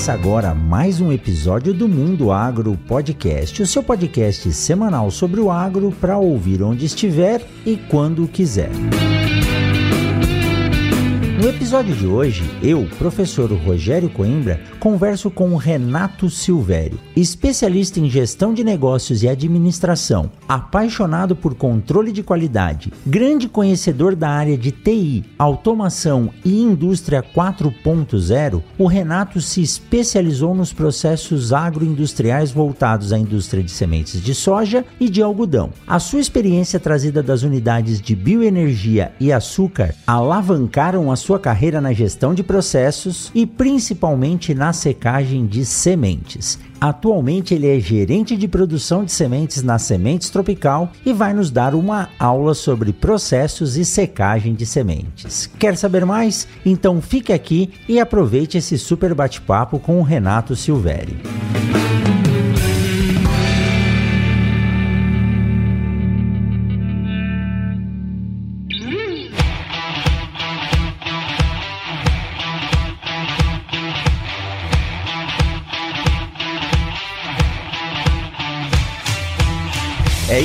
Começa agora mais um episódio do Mundo Agro Podcast, o seu podcast semanal sobre o agro para ouvir onde estiver e quando quiser. No episódio de hoje, eu, professor Rogério Coimbra, converso com o Renato Silvério, especialista em gestão de negócios e administração, apaixonado por controle de qualidade, grande conhecedor da área de TI, automação e indústria 4.0. O Renato se especializou nos processos agroindustriais voltados à indústria de sementes de soja e de algodão. A sua experiência trazida das unidades de bioenergia e açúcar alavancaram a sua sua carreira na gestão de processos e principalmente na secagem de sementes. Atualmente ele é gerente de produção de sementes na Sementes Tropical e vai nos dar uma aula sobre processos e secagem de sementes. Quer saber mais? Então fique aqui e aproveite esse super bate-papo com o Renato Silvério.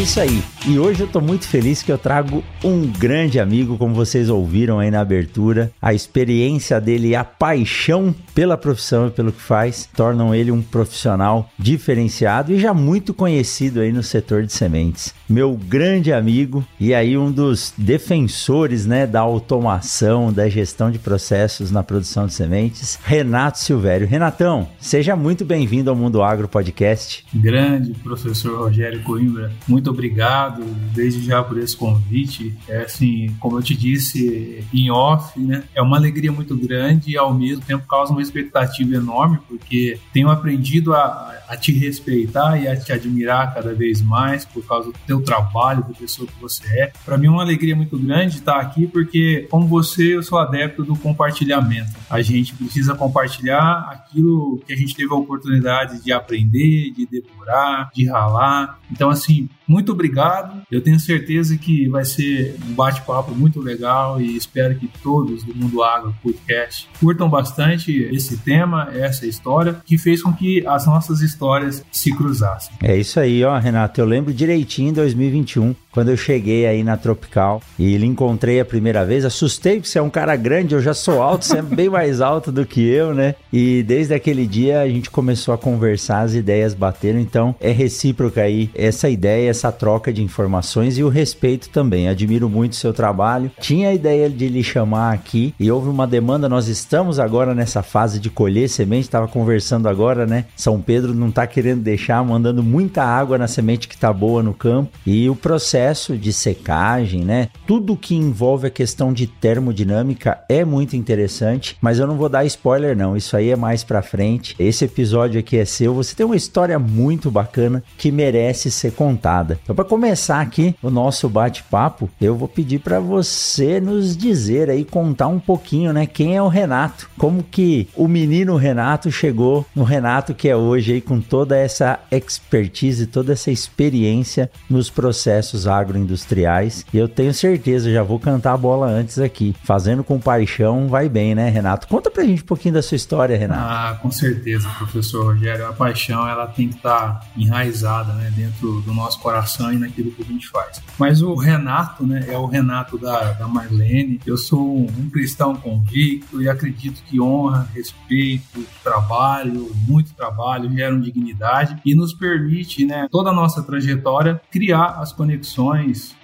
Isso aí. E hoje eu tô muito feliz que eu trago um grande amigo, como vocês ouviram aí na abertura. A experiência dele e a paixão pela profissão e pelo que faz tornam ele um profissional diferenciado e já muito conhecido aí no setor de sementes. Meu grande amigo e aí um dos defensores, né, da automação, da gestão de processos na produção de sementes, Renato Silvério. Renatão, seja muito bem-vindo ao Mundo Agro Podcast. Grande professor Rogério Coimbra, muito obrigado obrigado desde já por esse convite. É assim, como eu te disse em off, né? É uma alegria muito grande e ao mesmo tempo causa uma expectativa enorme, porque tenho aprendido a, a te respeitar e a te admirar cada vez mais por causa do teu trabalho, da pessoa que você é. Para mim é uma alegria muito grande estar aqui, porque como você, eu sou adepto do compartilhamento. A gente precisa compartilhar aquilo que a gente teve a oportunidade de aprender, de depurar, de ralar. Então, assim, muito obrigado. Eu tenho certeza que vai ser um bate-papo muito legal e espero que todos do Mundo Agro Podcast curtam bastante esse tema, essa história, que fez com que as nossas histórias se cruzassem. É isso aí, ó, Renato. Eu lembro direitinho em 2021, quando eu cheguei aí na Tropical e lhe encontrei a primeira vez. Assustei porque você é um cara grande, eu já sou alto, você é bem mais alto do que eu, né? E desde aquele dia a gente começou a conversar, as ideias bateram, então é recíproca aí essa ideia, essa troca de informações e o respeito também. Admiro muito o seu trabalho. Tinha a ideia de lhe chamar aqui e houve uma demanda. Nós estamos agora nessa fase de colher semente, estava conversando agora, né? São Pedro não está querendo deixar, mandando muita água na semente que está boa no campo e o processo de secagem, né? Tudo que envolve a questão de termodinâmica é muito interessante, mas eu não vou dar spoiler não. Isso aí é mais para frente. Esse episódio aqui é seu. Você tem uma história muito bacana que merece ser contada. Então, para começar aqui o nosso bate-papo, eu vou pedir para você nos dizer aí, contar um pouquinho, né? Quem é o Renato? Como que o menino Renato chegou no Renato que é hoje aí com toda essa expertise, toda essa experiência nos processos agroindustriais. E eu tenho certeza, já vou cantar a bola antes aqui. Fazendo com paixão vai bem, né, Renato? Conta pra gente um pouquinho da sua história, Renato. Ah, com certeza, professor Rogério. A paixão, ela tem que estar tá enraizada, né, dentro do nosso coração e naquilo que a gente faz. Mas o Renato, né, é o Renato da, da Marlene. Eu sou um cristão convicto e acredito que honra, respeito, trabalho, muito trabalho geram dignidade e nos permite, né, toda a nossa trajetória criar as conexões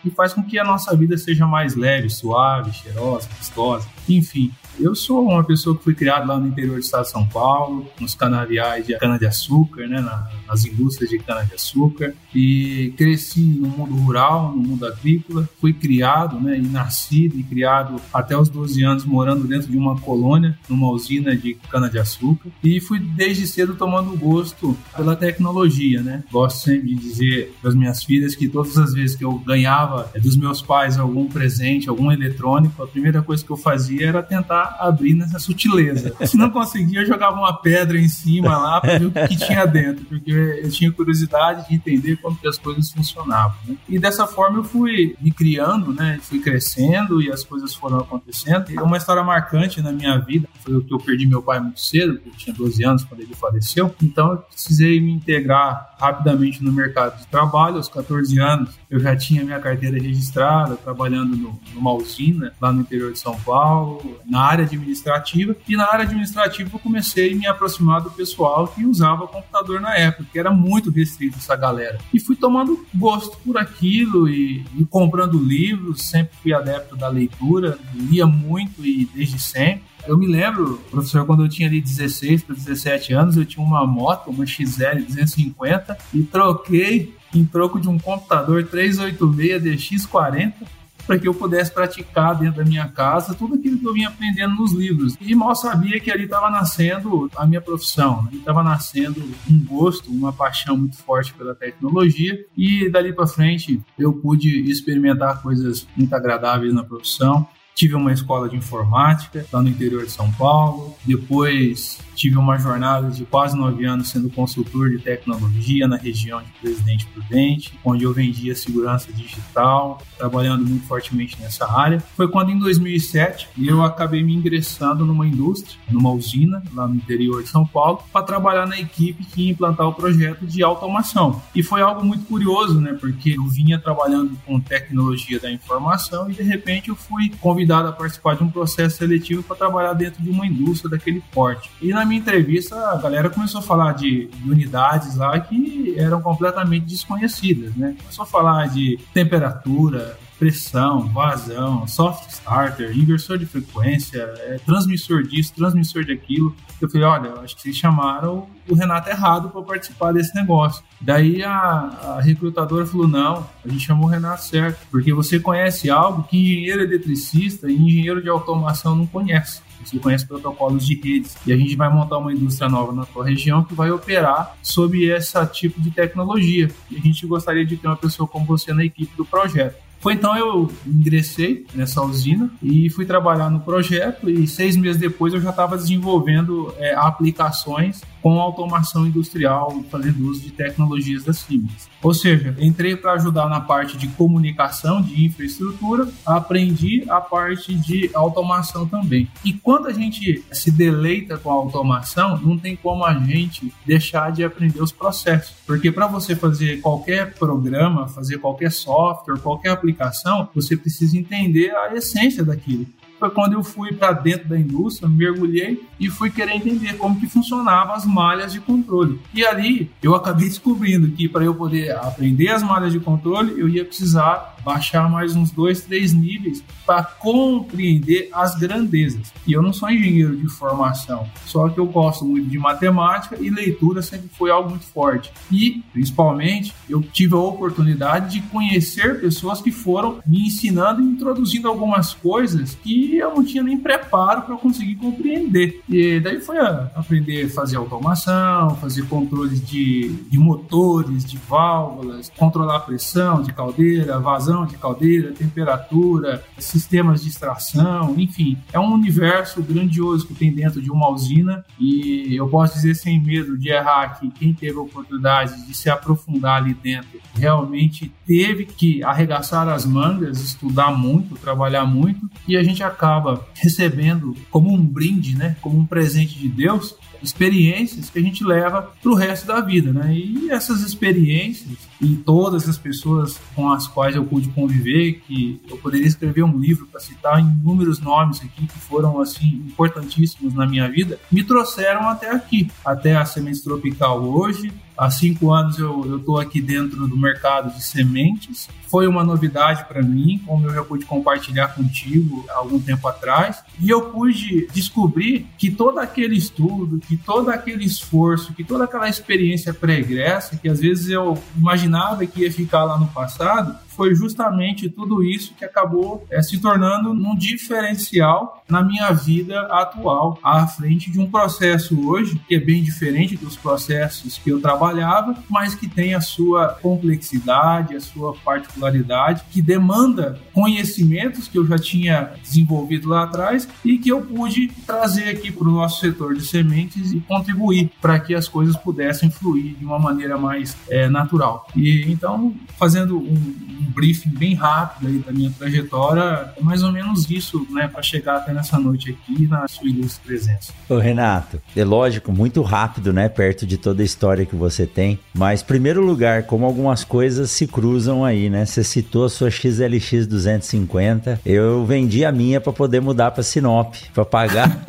e faz com que a nossa vida seja mais leve, suave, cheirosa, gostosa, enfim. Eu sou uma pessoa que fui criado lá no interior do estado de São Paulo, nos canaviais de cana-de-açúcar, né, na, as indústrias de cana-de-açúcar e cresci no mundo rural, no mundo agrícola, fui criado, né, e nascido e criado até os 12 anos morando dentro de uma colônia, numa usina de cana-de-açúcar e fui desde cedo tomando gosto pela tecnologia, né? Gosto sempre de dizer para as minhas filhas que todas as vezes que eu ganhava é, dos meus pais algum presente, algum eletrônico, a primeira coisa que eu fazia era tentar abrir nessa sutileza. Se não conseguia, eu jogava uma pedra em cima lá para ver o que tinha dentro, porque eu tinha curiosidade de entender como que as coisas funcionavam. Né? E dessa forma eu fui me criando, né? Fui crescendo e as coisas foram acontecendo. E uma história marcante na minha vida foi que eu perdi meu pai muito cedo, eu tinha 12 anos quando ele faleceu. Então eu precisei me integrar rapidamente no mercado de trabalho. Aos 14 anos eu já tinha minha carteira registrada, trabalhando no, numa usina lá no interior de São Paulo, na área administrativa. E na área administrativa eu comecei a me aproximar do pessoal que usava computador na época, que era muito restrito essa galera. E fui tomando gosto por aquilo e, e comprando livros, sempre fui adepto da leitura, lia muito e desde sempre. Eu me lembro, professor, quando eu tinha ali 16 para 17 anos, eu tinha uma moto, uma XL 250, e troquei em troco de um computador 386 DX40 para que eu pudesse praticar dentro da minha casa tudo aquilo que eu vinha aprendendo nos livros. E mal sabia que ali estava nascendo a minha profissão, estava nascendo um gosto, uma paixão muito forte pela tecnologia. E dali para frente eu pude experimentar coisas muito agradáveis na profissão. Tive uma escola de informática lá no interior de São Paulo. Depois tive uma jornada de quase nove anos sendo consultor de tecnologia na região de Presidente Prudente, onde eu vendia segurança digital, trabalhando muito fortemente nessa área. Foi quando, em 2007, eu acabei me ingressando numa indústria, numa usina lá no interior de São Paulo, para trabalhar na equipe que ia implantar o projeto de automação. E foi algo muito curioso, né? Porque eu vinha trabalhando com tecnologia da informação e, de repente, eu fui convidado a participar de um processo seletivo para trabalhar dentro de uma indústria daquele porte. E na minha entrevista, a galera começou a falar de, de unidades lá que eram completamente desconhecidas, né? Começou a falar de temperatura, pressão, vazão, soft starter, inversor de frequência, é, transmissor disso, transmissor daquilo. Eu falei, olha, acho que vocês chamaram o Renato errado para participar desse negócio. Daí a, a, recrutadora falou, não, a gente chamou o Renato certo, porque você conhece algo que engenheiro eletricista e engenheiro de automação não conhece. Você conhece protocolos de redes. E a gente vai montar uma indústria nova na tua região que vai operar sob esse tipo de tecnologia. E a gente gostaria de ter uma pessoa como você na equipe do projeto. Foi então eu ingressei nessa usina e fui trabalhar no projeto e seis meses depois eu já estava desenvolvendo é, aplicações com automação industrial, fazendo uso de tecnologias das Siemens. Ou seja, entrei para ajudar na parte de comunicação, de infraestrutura, aprendi a parte de automação também. E quando a gente se deleita com a automação, não tem como a gente deixar de aprender os processos. Porque para você fazer qualquer programa, fazer qualquer software, qualquer aplicação, você precisa entender a essência daquilo foi quando eu fui para dentro da indústria, mergulhei e fui querer entender como que funcionavam as malhas de controle. E ali eu acabei descobrindo que para eu poder aprender as malhas de controle, eu ia precisar baixar mais uns dois, três níveis para compreender as grandezas. E eu não sou engenheiro de formação, só que eu gosto muito de matemática e leitura sempre foi algo muito forte. E, principalmente, eu tive a oportunidade de conhecer pessoas que foram me ensinando e introduzindo algumas coisas que eu não tinha nem preparo para conseguir compreender. E daí foi a aprender a fazer automação, fazer controles de, de motores, de válvulas, controlar a pressão de caldeira, vazão de caldeira, temperatura, sistemas de extração, enfim, é um universo grandioso que tem dentro de uma usina e eu posso dizer sem medo de errar que quem teve a oportunidade de se aprofundar ali dentro realmente teve que arregaçar as mangas, estudar muito, trabalhar muito e a gente acaba recebendo como um brinde, né, como um presente de Deus, experiências que a gente leva para o resto da vida, né? E essas experiências e todas as pessoas com as quais eu pude conviver, que eu poderia escrever um livro para citar inúmeros nomes aqui que foram assim importantíssimos na minha vida, me trouxeram até aqui, até a Semente Tropical hoje, há cinco anos eu estou aqui dentro do mercado de sementes. Foi uma novidade para mim, como eu já pude compartilhar contigo algum tempo atrás. E eu pude descobrir que todo aquele estudo, que todo aquele esforço, que toda aquela experiência pregressa, que às vezes eu imaginava que ia ficar lá no passado, foi justamente tudo isso que acabou é, se tornando um diferencial na minha vida atual, à frente de um processo hoje que é bem diferente dos processos que eu trabalhava, mas que tem a sua complexidade, a sua particularidade, que demanda conhecimentos que eu já tinha desenvolvido lá atrás e que eu pude trazer aqui para o nosso setor de sementes e contribuir para que as coisas pudessem fluir de uma maneira mais é, natural. E então, fazendo um, um briefing bem rápido aí da minha trajetória, é mais ou menos isso, né, para chegar até nessa noite aqui na sua ilustre presença. Ô Renato, é lógico, muito rápido, né, perto de toda a história que você tem, mas primeiro lugar, como algumas coisas se cruzam aí, né? Você citou a sua XLX 250, eu vendi a minha para poder mudar para Sinop, para pagar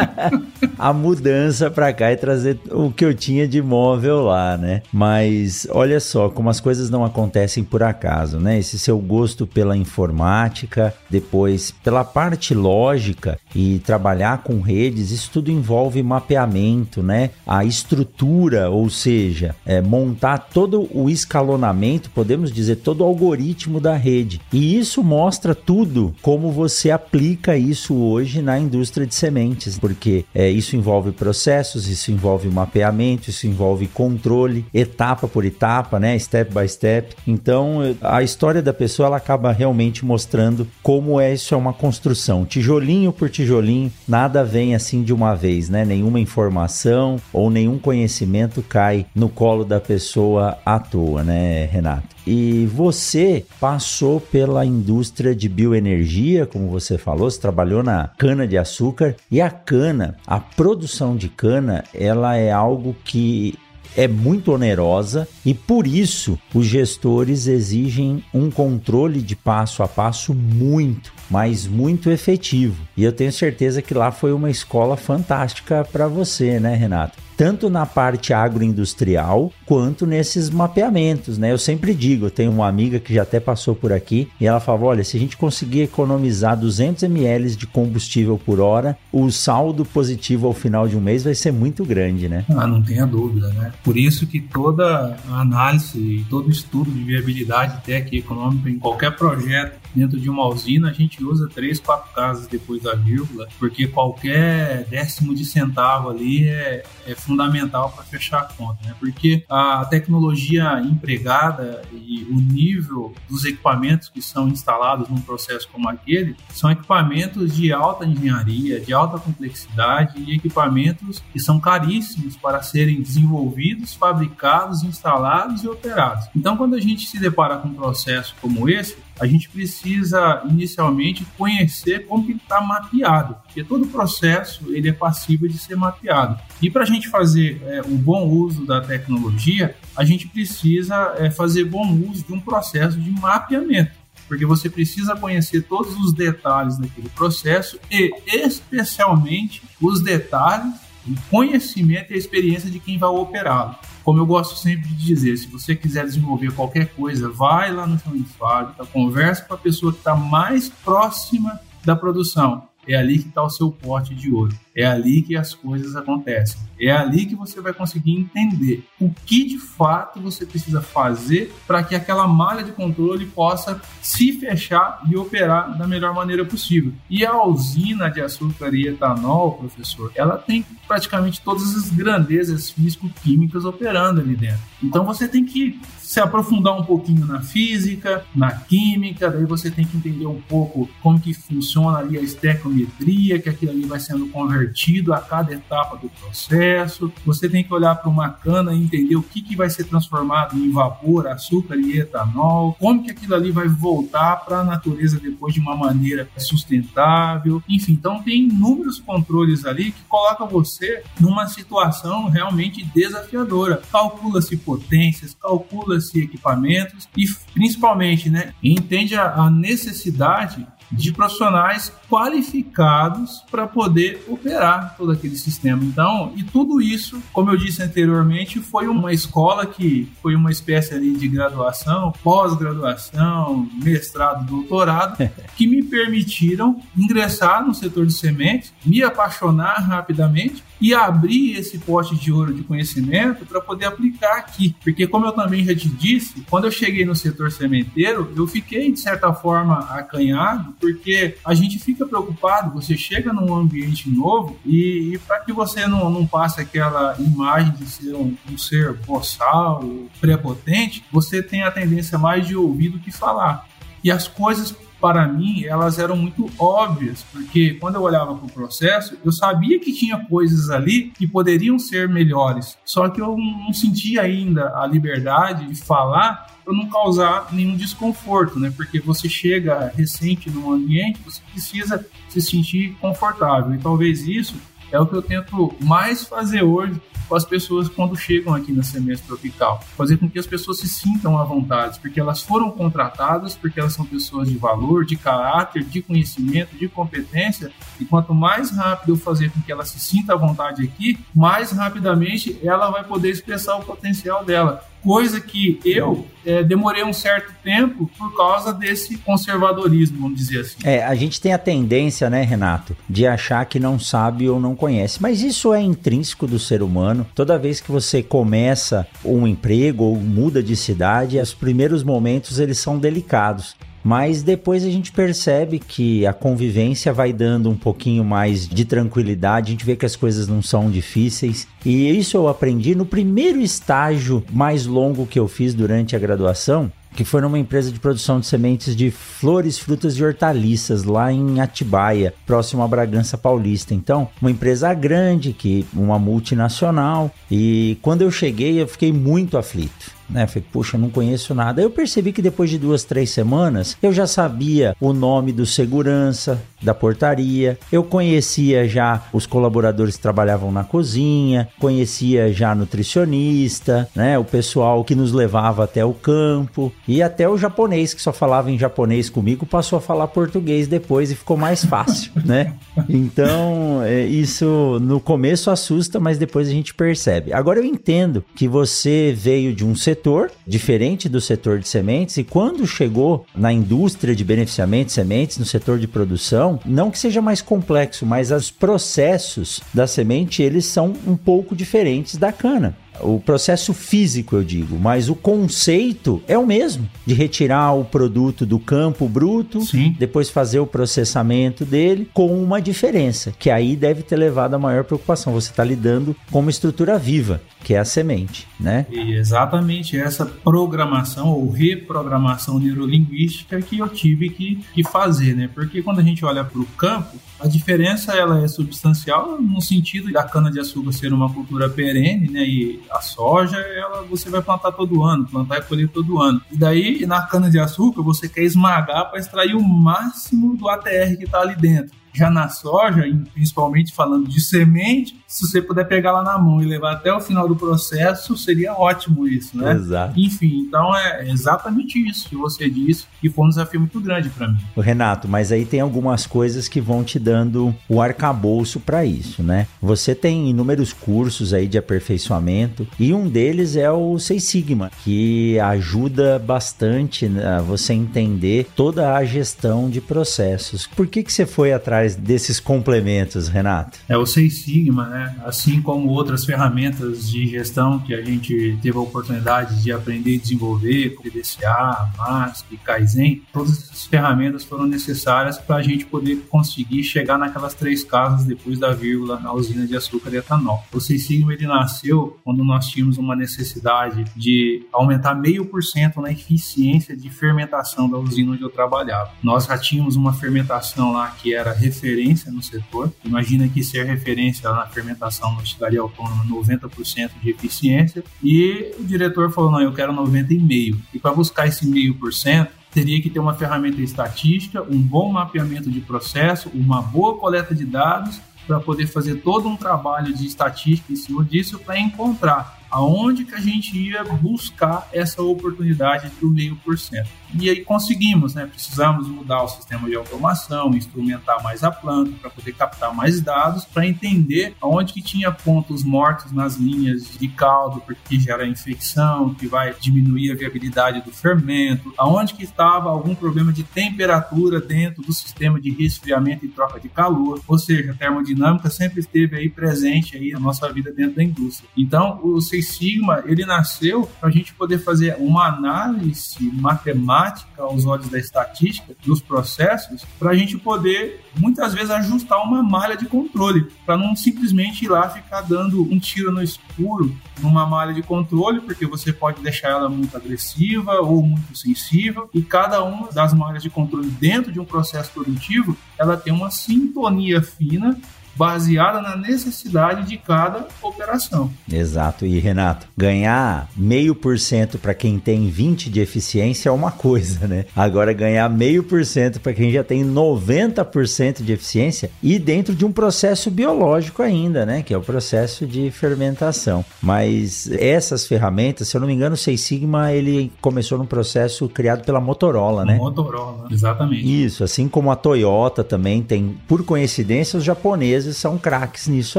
a mudança para cá e trazer o que eu tinha de móvel lá, né? Mas olha só como as coisas não acontecem por acaso caso, né? Esse seu gosto pela informática, depois pela parte lógica e trabalhar com redes, isso tudo envolve mapeamento, né? A estrutura, ou seja, é, montar todo o escalonamento, podemos dizer, todo o algoritmo da rede. E isso mostra tudo como você aplica isso hoje na indústria de sementes, porque é, isso envolve processos, isso envolve mapeamento, isso envolve controle, etapa por etapa, né? Step by step. Então, a história da pessoa ela acaba realmente mostrando como é isso é uma construção, tijolinho por tijolinho, nada vem assim de uma vez, né? Nenhuma informação ou nenhum conhecimento cai no colo da pessoa à toa, né, Renato? E você passou pela indústria de bioenergia, como você falou, você trabalhou na cana de açúcar e a cana, a produção de cana, ela é algo que é muito onerosa e por isso os gestores exigem um controle de passo a passo muito, mas muito efetivo. E eu tenho certeza que lá foi uma escola fantástica para você, né, Renato? Tanto na parte agroindustrial quanto nesses mapeamentos, né? Eu sempre digo, eu tenho uma amiga que já até passou por aqui e ela falava, olha, se a gente conseguir economizar 200 ml de combustível por hora, o saldo positivo ao final de um mês vai ser muito grande, né? Ah, não tenha dúvida, né? Por isso que toda análise e todo estudo de viabilidade técnica e econômica em qualquer projeto dentro de uma usina, a gente usa três, quatro casas depois da vírgula, porque qualquer décimo de centavo ali é, é fundamental para fechar a conta, né? Porque a tecnologia empregada e o nível dos equipamentos que são instalados num processo como aquele são equipamentos de alta engenharia, de alta complexidade e equipamentos que são caríssimos para serem desenvolvidos, fabricados, instalados e operados. Então, quando a gente se depara com um processo como esse, a gente precisa inicialmente conhecer como ele está mapeado, porque todo processo ele é passível de ser mapeado. E para a gente fazer é, um bom uso da tecnologia, a gente precisa é, fazer bom uso de um processo de mapeamento porque você precisa conhecer todos os detalhes daquele processo e especialmente os detalhes, o conhecimento e a experiência de quem vai operá-lo. Como eu gosto sempre de dizer, se você quiser desenvolver qualquer coisa, vai lá no chão de fábrica, conversa com a pessoa que está mais próxima da produção. É ali que está o seu pote de ouro. É ali que as coisas acontecem. É ali que você vai conseguir entender o que de fato você precisa fazer para que aquela malha de controle possa se fechar e operar da melhor maneira possível. E a usina de açúcar e etanol, professor, ela tem praticamente todas as grandezas físico-químicas operando ali dentro. Então você tem que se aprofundar um pouquinho na física, na química, daí você tem que entender um pouco como que funciona ali a estequiometria, que aquilo ali vai sendo convertido a cada etapa do processo. Você tem que olhar para uma cana e entender o que, que vai ser transformado em vapor, açúcar e etanol, como que aquilo ali vai voltar para a natureza depois de uma maneira sustentável. Enfim, então tem inúmeros controles ali que colocam você numa situação realmente desafiadora. Calcula-se potências, calcula estruturas e equipamentos e principalmente, né, entende a, a necessidade de profissionais qualificados para poder operar todo aquele sistema. Então, e tudo isso, como eu disse anteriormente, foi uma escola que foi uma espécie ali de graduação, pós-graduação, mestrado, doutorado, que me permitiram ingressar no setor de sementes, me apaixonar rapidamente e abrir esse pote de ouro de conhecimento para poder aplicar aqui. Porque, como eu também já te disse, quando eu cheguei no setor sementeiro, eu fiquei, de certa forma, acanhado, porque a gente fica preocupado, você chega num ambiente novo e, e para que você não, não passe aquela imagem de ser um, um ser boçal, prepotente, você tem a tendência mais de ouvir do que falar. E as coisas para mim, elas eram muito óbvias, porque quando eu olhava para o processo, eu sabia que tinha coisas ali que poderiam ser melhores, só que eu não sentia ainda a liberdade de falar para não causar nenhum desconforto, né? Porque você chega recente num ambiente, você precisa se sentir confortável, e talvez isso é o que eu tento mais fazer hoje com as pessoas quando chegam aqui na semestre tropical. Fazer com que as pessoas se sintam à vontade, porque elas foram contratadas, porque elas são pessoas de valor, de caráter, de conhecimento, de competência. E quanto mais rápido eu fazer com que ela se sinta à vontade aqui, mais rapidamente ela vai poder expressar o potencial dela coisa que eu é, demorei um certo tempo por causa desse conservadorismo, vamos dizer assim. É, a gente tem a tendência, né, Renato, de achar que não sabe ou não conhece, mas isso é intrínseco do ser humano. Toda vez que você começa um emprego ou muda de cidade, os primeiros momentos eles são delicados. Mas depois a gente percebe que a convivência vai dando um pouquinho mais de tranquilidade, a gente vê que as coisas não são difíceis. E isso eu aprendi no primeiro estágio mais longo que eu fiz durante a graduação, que foi numa empresa de produção de sementes de flores, frutas e hortaliças lá em Atibaia, próximo a Bragança Paulista. Então, uma empresa grande, que uma multinacional. E quando eu cheguei, eu fiquei muito aflito né? Falei, puxa, não conheço nada. Eu percebi que depois de duas, três semanas, eu já sabia o nome do segurança da portaria, eu conhecia já os colaboradores que trabalhavam na cozinha, conhecia já nutricionista, né? O pessoal que nos levava até o campo e até o japonês que só falava em japonês comigo passou a falar português depois e ficou mais fácil, né? Então, é, isso no começo assusta, mas depois a gente percebe. Agora eu entendo que você veio de um setor setor, diferente do setor de sementes, e quando chegou na indústria de beneficiamento de sementes, no setor de produção, não que seja mais complexo, mas os processos da semente, eles são um pouco diferentes da cana. O processo físico, eu digo, mas o conceito é o mesmo, de retirar o produto do campo bruto, Sim. depois fazer o processamento dele, com uma diferença, que aí deve ter levado a maior preocupação. Você está lidando com uma estrutura viva, que é a semente, né? E exatamente essa programação ou reprogramação neurolinguística que eu tive que, que fazer, né? Porque quando a gente olha para o campo, a diferença ela é substancial no sentido da cana de açúcar ser uma cultura perene, né? E a soja, ela você vai plantar todo ano, plantar e colher todo ano. E daí na cana de açúcar você quer esmagar para extrair o máximo do ATR que está ali dentro. Já na soja, principalmente falando de semente, se você puder pegar lá na mão e levar até o final do processo, seria ótimo isso, né? Exato. Enfim, então é exatamente isso que você disse, que foi um desafio muito grande para mim. Renato, mas aí tem algumas coisas que vão te dando o arcabouço para isso, né? Você tem inúmeros cursos aí de aperfeiçoamento e um deles é o Seis Sigma, que ajuda bastante a você entender toda a gestão de processos. Por que que você foi atrás desses complementos, Renato? É o Seis Sigma, né? Assim como outras ferramentas de gestão que a gente teve a oportunidade de aprender e desenvolver, como PDCA, MASC, Kaizen, todas essas ferramentas foram necessárias para a gente poder conseguir chegar naquelas três casas depois da vírgula na usina de açúcar e etanol. O Seis Sigma ele nasceu quando nós tínhamos uma necessidade de aumentar meio por cento na eficiência de fermentação da usina onde eu trabalhava. Nós já tínhamos uma fermentação lá que era referência no setor. Imagina que ser referência na fermentação fermentação no estilaria autônoma 90% de eficiência e o diretor falou, não, eu quero 90,5%. E para buscar esse meio por cento, teria que ter uma ferramenta estatística, um bom mapeamento de processo, uma boa coleta de dados para poder fazer todo um trabalho de estatística em cima disso para encontrar aonde que a gente ia buscar essa oportunidade do meio por cento. E aí conseguimos, né? Precisamos mudar o sistema de automação, instrumentar mais a planta para poder captar mais dados, para entender aonde que tinha pontos mortos nas linhas de caldo, porque gera infecção, que vai diminuir a viabilidade do fermento, aonde que estava algum problema de temperatura dentro do sistema de resfriamento e troca de calor, ou seja, a termodinâmica sempre esteve aí presente aí na nossa vida dentro da indústria. Então, o Six Sigma, ele nasceu para a gente poder fazer uma análise matemática aos olhos da estatística, dos processos, para a gente poder, muitas vezes, ajustar uma malha de controle, para não simplesmente ir lá ficar dando um tiro no escuro numa malha de controle, porque você pode deixar ela muito agressiva ou muito sensível, e cada uma das malhas de controle dentro de um processo produtivo, ela tem uma sintonia fina baseada na necessidade de cada operação. Exato. E Renato, ganhar meio por cento para quem tem 20 de eficiência é uma coisa, né? Agora ganhar meio por cento para quem já tem 90% de eficiência e dentro de um processo biológico ainda, né? Que é o processo de fermentação. Mas essas ferramentas, se eu não me engano, o Seis Sigma ele começou num processo criado pela Motorola, né? Motorola, exatamente. Isso, assim como a Toyota também tem, por coincidência, os japoneses empresas são craques nisso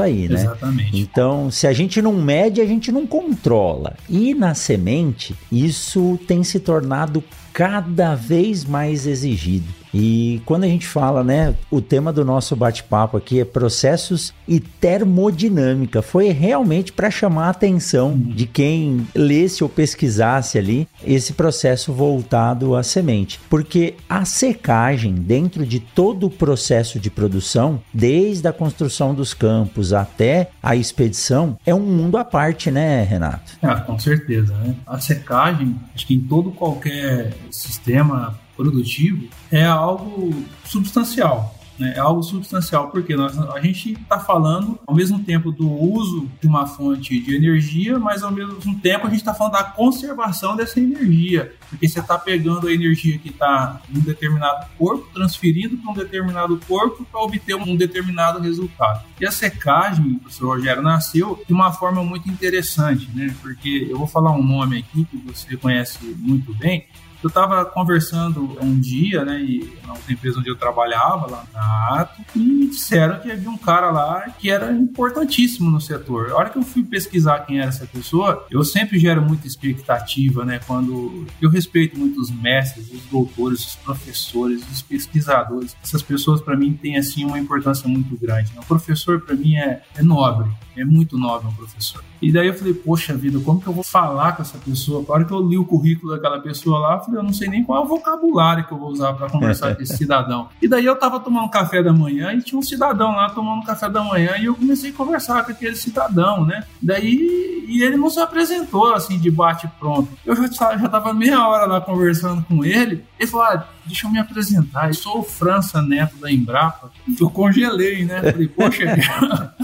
aí, né? Exatamente. Então, se a gente não mede, a gente não controla. E na semente, isso tem se tornado cada vez mais exigido. E quando a gente fala, né, o tema do nosso bate-papo aqui é processos e termodinâmica, foi realmente para chamar a atenção de quem lesse ou pesquisasse ali esse processo voltado à semente, porque a secagem dentro de todo o processo de produção, desde a construção dos campos até a expedição, é um mundo à parte, né, Renato? Ah, com certeza, né? A secagem, acho que em todo qualquer sistema produtivo é algo substancial. Né? É algo substancial, porque nós, a gente está falando ao mesmo tempo do uso de uma fonte de energia, mas ao mesmo tempo a gente está falando da conservação dessa energia, porque você está pegando a energia que está em um determinado corpo, transferindo para um determinado corpo para obter um determinado resultado. E a secagem, professor Rogério, nasceu de uma forma muito interessante, né? porque eu vou falar um nome aqui que você conhece muito bem, eu estava conversando um dia, né, e, na empresa onde eu trabalhava, lá na Ato, e disseram que havia um cara lá que era importantíssimo no setor. A hora que eu fui pesquisar quem era essa pessoa, eu sempre gero muita expectativa, né, quando eu respeito muito os mestres, os doutores, os professores, os pesquisadores. Essas pessoas, para mim, têm, assim, uma importância muito grande. Né? O professor, para mim, é, é nobre, é muito nobre um professor. E daí eu falei, poxa vida, como que eu vou falar com essa pessoa? A hora que eu li o currículo daquela pessoa lá, eu falei, eu não sei nem qual é o vocabulário que eu vou usar para conversar com esse cidadão. E daí eu tava tomando café da manhã e tinha um cidadão lá tomando café da manhã e eu comecei a conversar com aquele cidadão, né? Daí, e ele não se apresentou assim de bate pronto. Eu já, já tava meia hora lá conversando com ele. Ele falou, ah, deixa eu me apresentar, eu sou o França Neto da Embrapa. Eu congelei, né? Falei, poxa,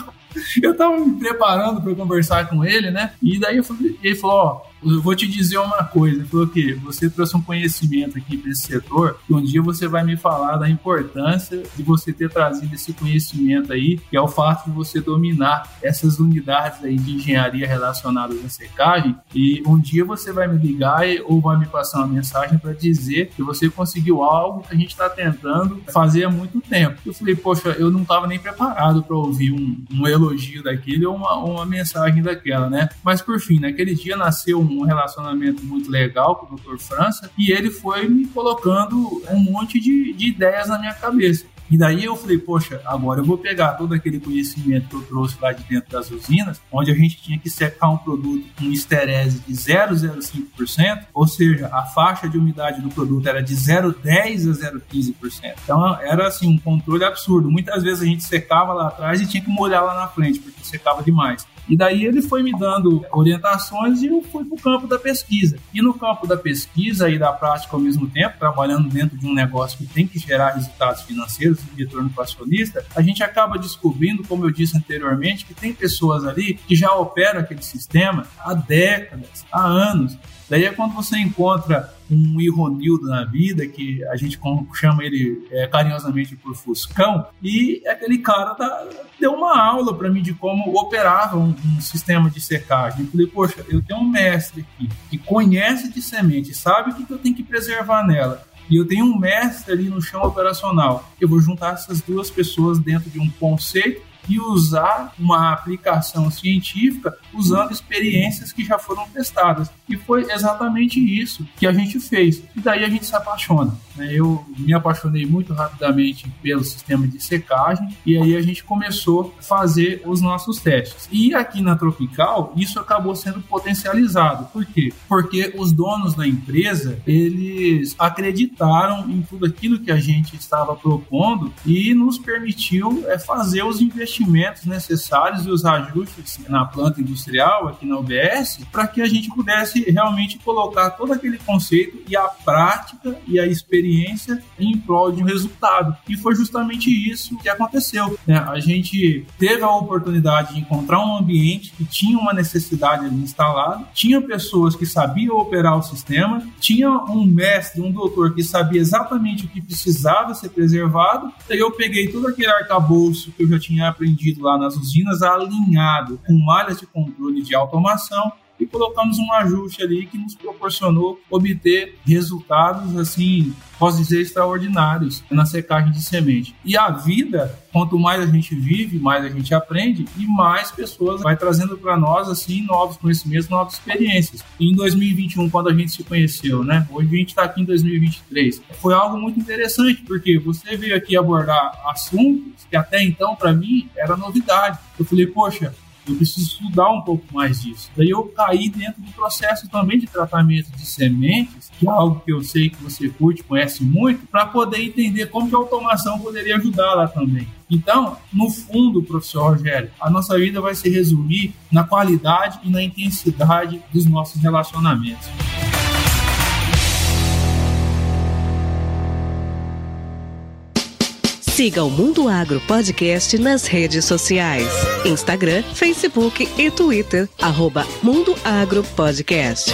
eu tava me preparando para conversar com ele, né? E daí eu falei, ele falou, ó, eu vou te dizer uma coisa. Ele falou que você trouxe um conhecimento aqui para esse setor e um dia você vai me falar da importância de você ter trazido esse conhecimento aí, que é o fato de você dominar essas unidades aí de engenharia relacionadas à secagem e um dia você vai me ligar ou vai me passar uma mensagem para dizer que você conseguiu algo que a gente está tentando fazer há muito tempo. Eu falei, poxa, eu não estava nem preparado para ouvir um, um, elogio daquele ou uma, uma mensagem daquela, né? Mas por fim, naquele dia nasceu um um relacionamento muito legal com o Dr. França e ele foi me colocando um monte de, de ideias na minha cabeça. E daí eu falei, poxa, agora eu vou pegar todo aquele conhecimento que eu trouxe lá de dentro das usinas, onde a gente tinha que secar um produto com esterese de 0,05%, ou seja, a faixa de umidade do produto era de 0,10 a 0,15%. Então era assim um controle absurdo. Muitas vezes a gente secava lá atrás e tinha que molhar lá na frente, porque secava demais. E daí ele foi me dando orientações e eu fui para o campo da pesquisa. E no campo da pesquisa e da prática ao mesmo tempo, trabalhando dentro de um negócio que tem que gerar resultados financeiros e retorno para acionista, a gente acaba descobrindo, como eu disse anteriormente, que tem pessoas ali que já operam aquele sistema há décadas, há anos. Daí é quando você encontra um Ironildo na vida, que a gente chama ele é, carinhosamente por Fuscão, e aquele cara tá, deu uma aula para mim de como operava um, um, sistema de secagem. Eu falei, poxa, eu tenho um mestre aqui que conhece de semente, sabe o que, que eu tenho que preservar nela. E eu tenho um mestre ali no chão operacional. Eu vou juntar essas duas pessoas dentro de um conceito e usar uma aplicação científica usando experiências que já foram testadas. E foi exatamente isso que a gente fez. E daí a gente se apaixona. Né? Eu me apaixonei muito rapidamente pelo sistema de secagem e aí a gente começou a fazer os nossos testes. E aqui na Tropical, isso acabou sendo potencializado. Por quê? Porque os donos da empresa, eles acreditaram em tudo aquilo que a gente estava propondo e nos permitiu é, fazer os investimentos investimentos necessários e os ajustes na planta industrial, aqui na UBS, para que a gente pudesse realmente colocar todo aquele conceito e a prática e a experiência em prol de um resultado. E foi justamente isso que aconteceu. Né? A gente teve a oportunidade de encontrar um ambiente que tinha uma necessidade instalada, tinha pessoas que sabiam operar o sistema, tinha um mestre, um doutor que sabia exatamente o que precisava ser preservado. Daí eu peguei todo aquele arcabouço que eu já tinha aprendido aprendido lá nas usinas alinhado com malhas de controle de automação e colocamos um ajuste ali que nos proporcionou obter resultados assim, posso dizer, extraordinários na secagem de semente. E a vida, quanto mais a gente vive, mais a gente aprende e mais pessoas vai trazendo para nós assim novos conhecimentos, novas experiências. E em 2021, quando a gente se conheceu, né? Hoje a gente está aqui em 2023. Foi algo muito interessante porque você veio aqui abordar assuntos que até então para mim era novidade. Eu falei, poxa, eu preciso estudar um pouco mais disso. Daí eu caí dentro do processo também de tratamento de sementes, que é algo que eu sei que você curte, conhece muito, para poder entender como que a automação poderia ajudar lá também. Então, no fundo, professor Rogério, a nossa vida vai se resumir na qualidade e na intensidade dos nossos relacionamentos. Siga o Mundo Agro Podcast nas redes sociais: Instagram, Facebook e Twitter. Arroba Mundo Agro Podcast.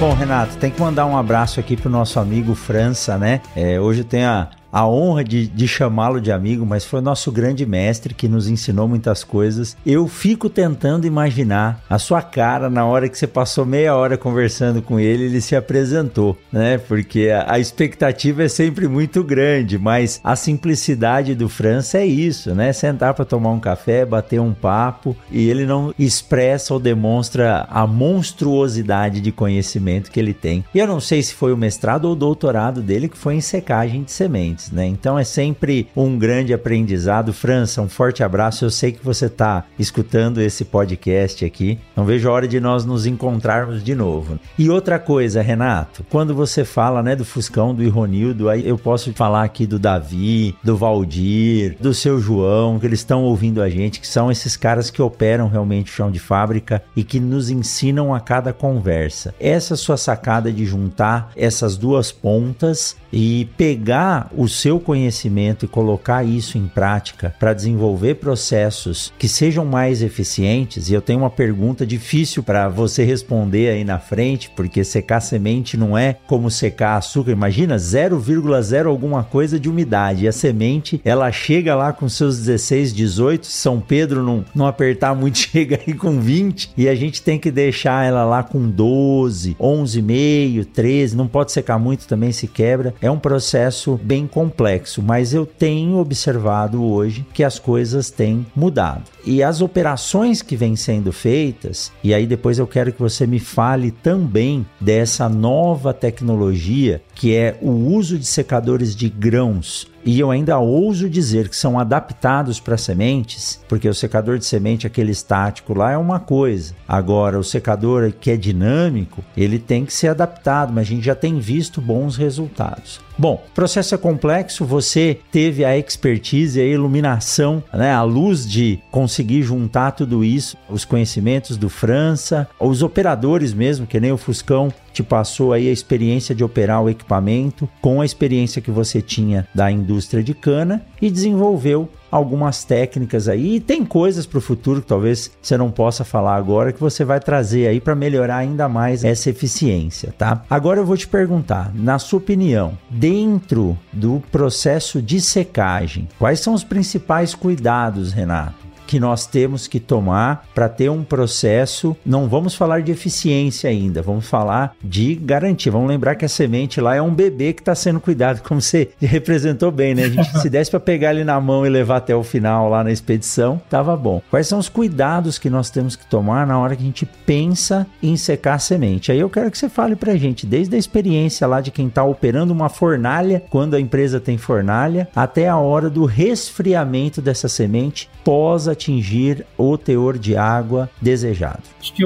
Bom, Renato, tem que mandar um abraço aqui pro nosso amigo França, né? É, hoje tem a, a honra de, de chamá-lo de amigo, mas foi nosso grande mestre que nos ensinou muitas coisas. Eu fico tentando imaginar a sua cara na hora que você passou meia hora conversando com ele, ele se apresentou, né? Porque a, a expectativa é sempre muito grande, mas a simplicidade do França é isso, né? Sentar para tomar um café, bater um papo e ele não expressa ou demonstra a monstruosidade de conhecimento que ele tem. E eu não sei se foi o mestrado ou o doutorado dele que foi em secagem de sementes né? Então é sempre um grande aprendizado. França, um forte abraço. Eu sei que você está escutando esse podcast aqui. Não vejo a hora de nós nos encontrarmos de novo. E outra coisa, Renato, quando você fala, né, do Fuscão, do Ironildo, aí eu posso falar aqui do Davi, do Valdir, do seu João, que eles estão ouvindo a gente, que são esses caras que operam realmente o chão de fábrica e que nos ensinam a cada conversa. Essa sua sacada de juntar essas duas pontas e pegar o seu conhecimento e colocar isso em prática para desenvolver processos que sejam mais eficientes. E eu tenho uma pergunta difícil para você responder aí na frente, porque secar semente não é como secar açúcar. Imagina 0,0 alguma coisa de umidade. E a semente, ela chega lá com seus 16, 18. São Pedro não, não apertar muito, chega aí com 20. E a gente tem que deixar ela lá com 12, 11,5, 13. Não pode secar muito também, se quebra. É um processo bem complexo, mas eu tenho observado hoje que as coisas têm mudado. E as operações que vêm sendo feitas, e aí depois eu quero que você me fale também dessa nova tecnologia que é o uso de secadores de grãos e eu ainda ouso dizer que são adaptados para sementes, porque o secador de semente, aquele estático lá, é uma coisa. Agora, o secador que é dinâmico, ele tem que ser adaptado, mas a gente já tem visto bons resultados. Bom, o processo é complexo, você teve a expertise, a iluminação, né, a luz de conseguir juntar tudo isso, os conhecimentos do França, os operadores mesmo, que nem o Fuscão, te passou aí a experiência de operar o equipamento com a experiência que você tinha da indústria de cana e desenvolveu algumas técnicas aí. E tem coisas para o futuro que talvez você não possa falar agora que você vai trazer aí para melhorar ainda mais essa eficiência, tá? Agora eu vou te perguntar, na sua opinião, dentro do processo de secagem, quais são os principais cuidados, Renato? Que nós temos que tomar para ter um processo. Não vamos falar de eficiência ainda, vamos falar de garantia. Vamos lembrar que a semente lá é um bebê que está sendo cuidado, como você representou bem, né? A gente se desse para pegar ele na mão e levar até o final lá na expedição, tava bom. Quais são os cuidados que nós temos que tomar na hora que a gente pensa em secar a semente? Aí eu quero que você fale para a gente, desde a experiência lá de quem está operando uma fornalha, quando a empresa tem fornalha, até a hora do resfriamento dessa semente pós atingir o teor de água desejado? Acho que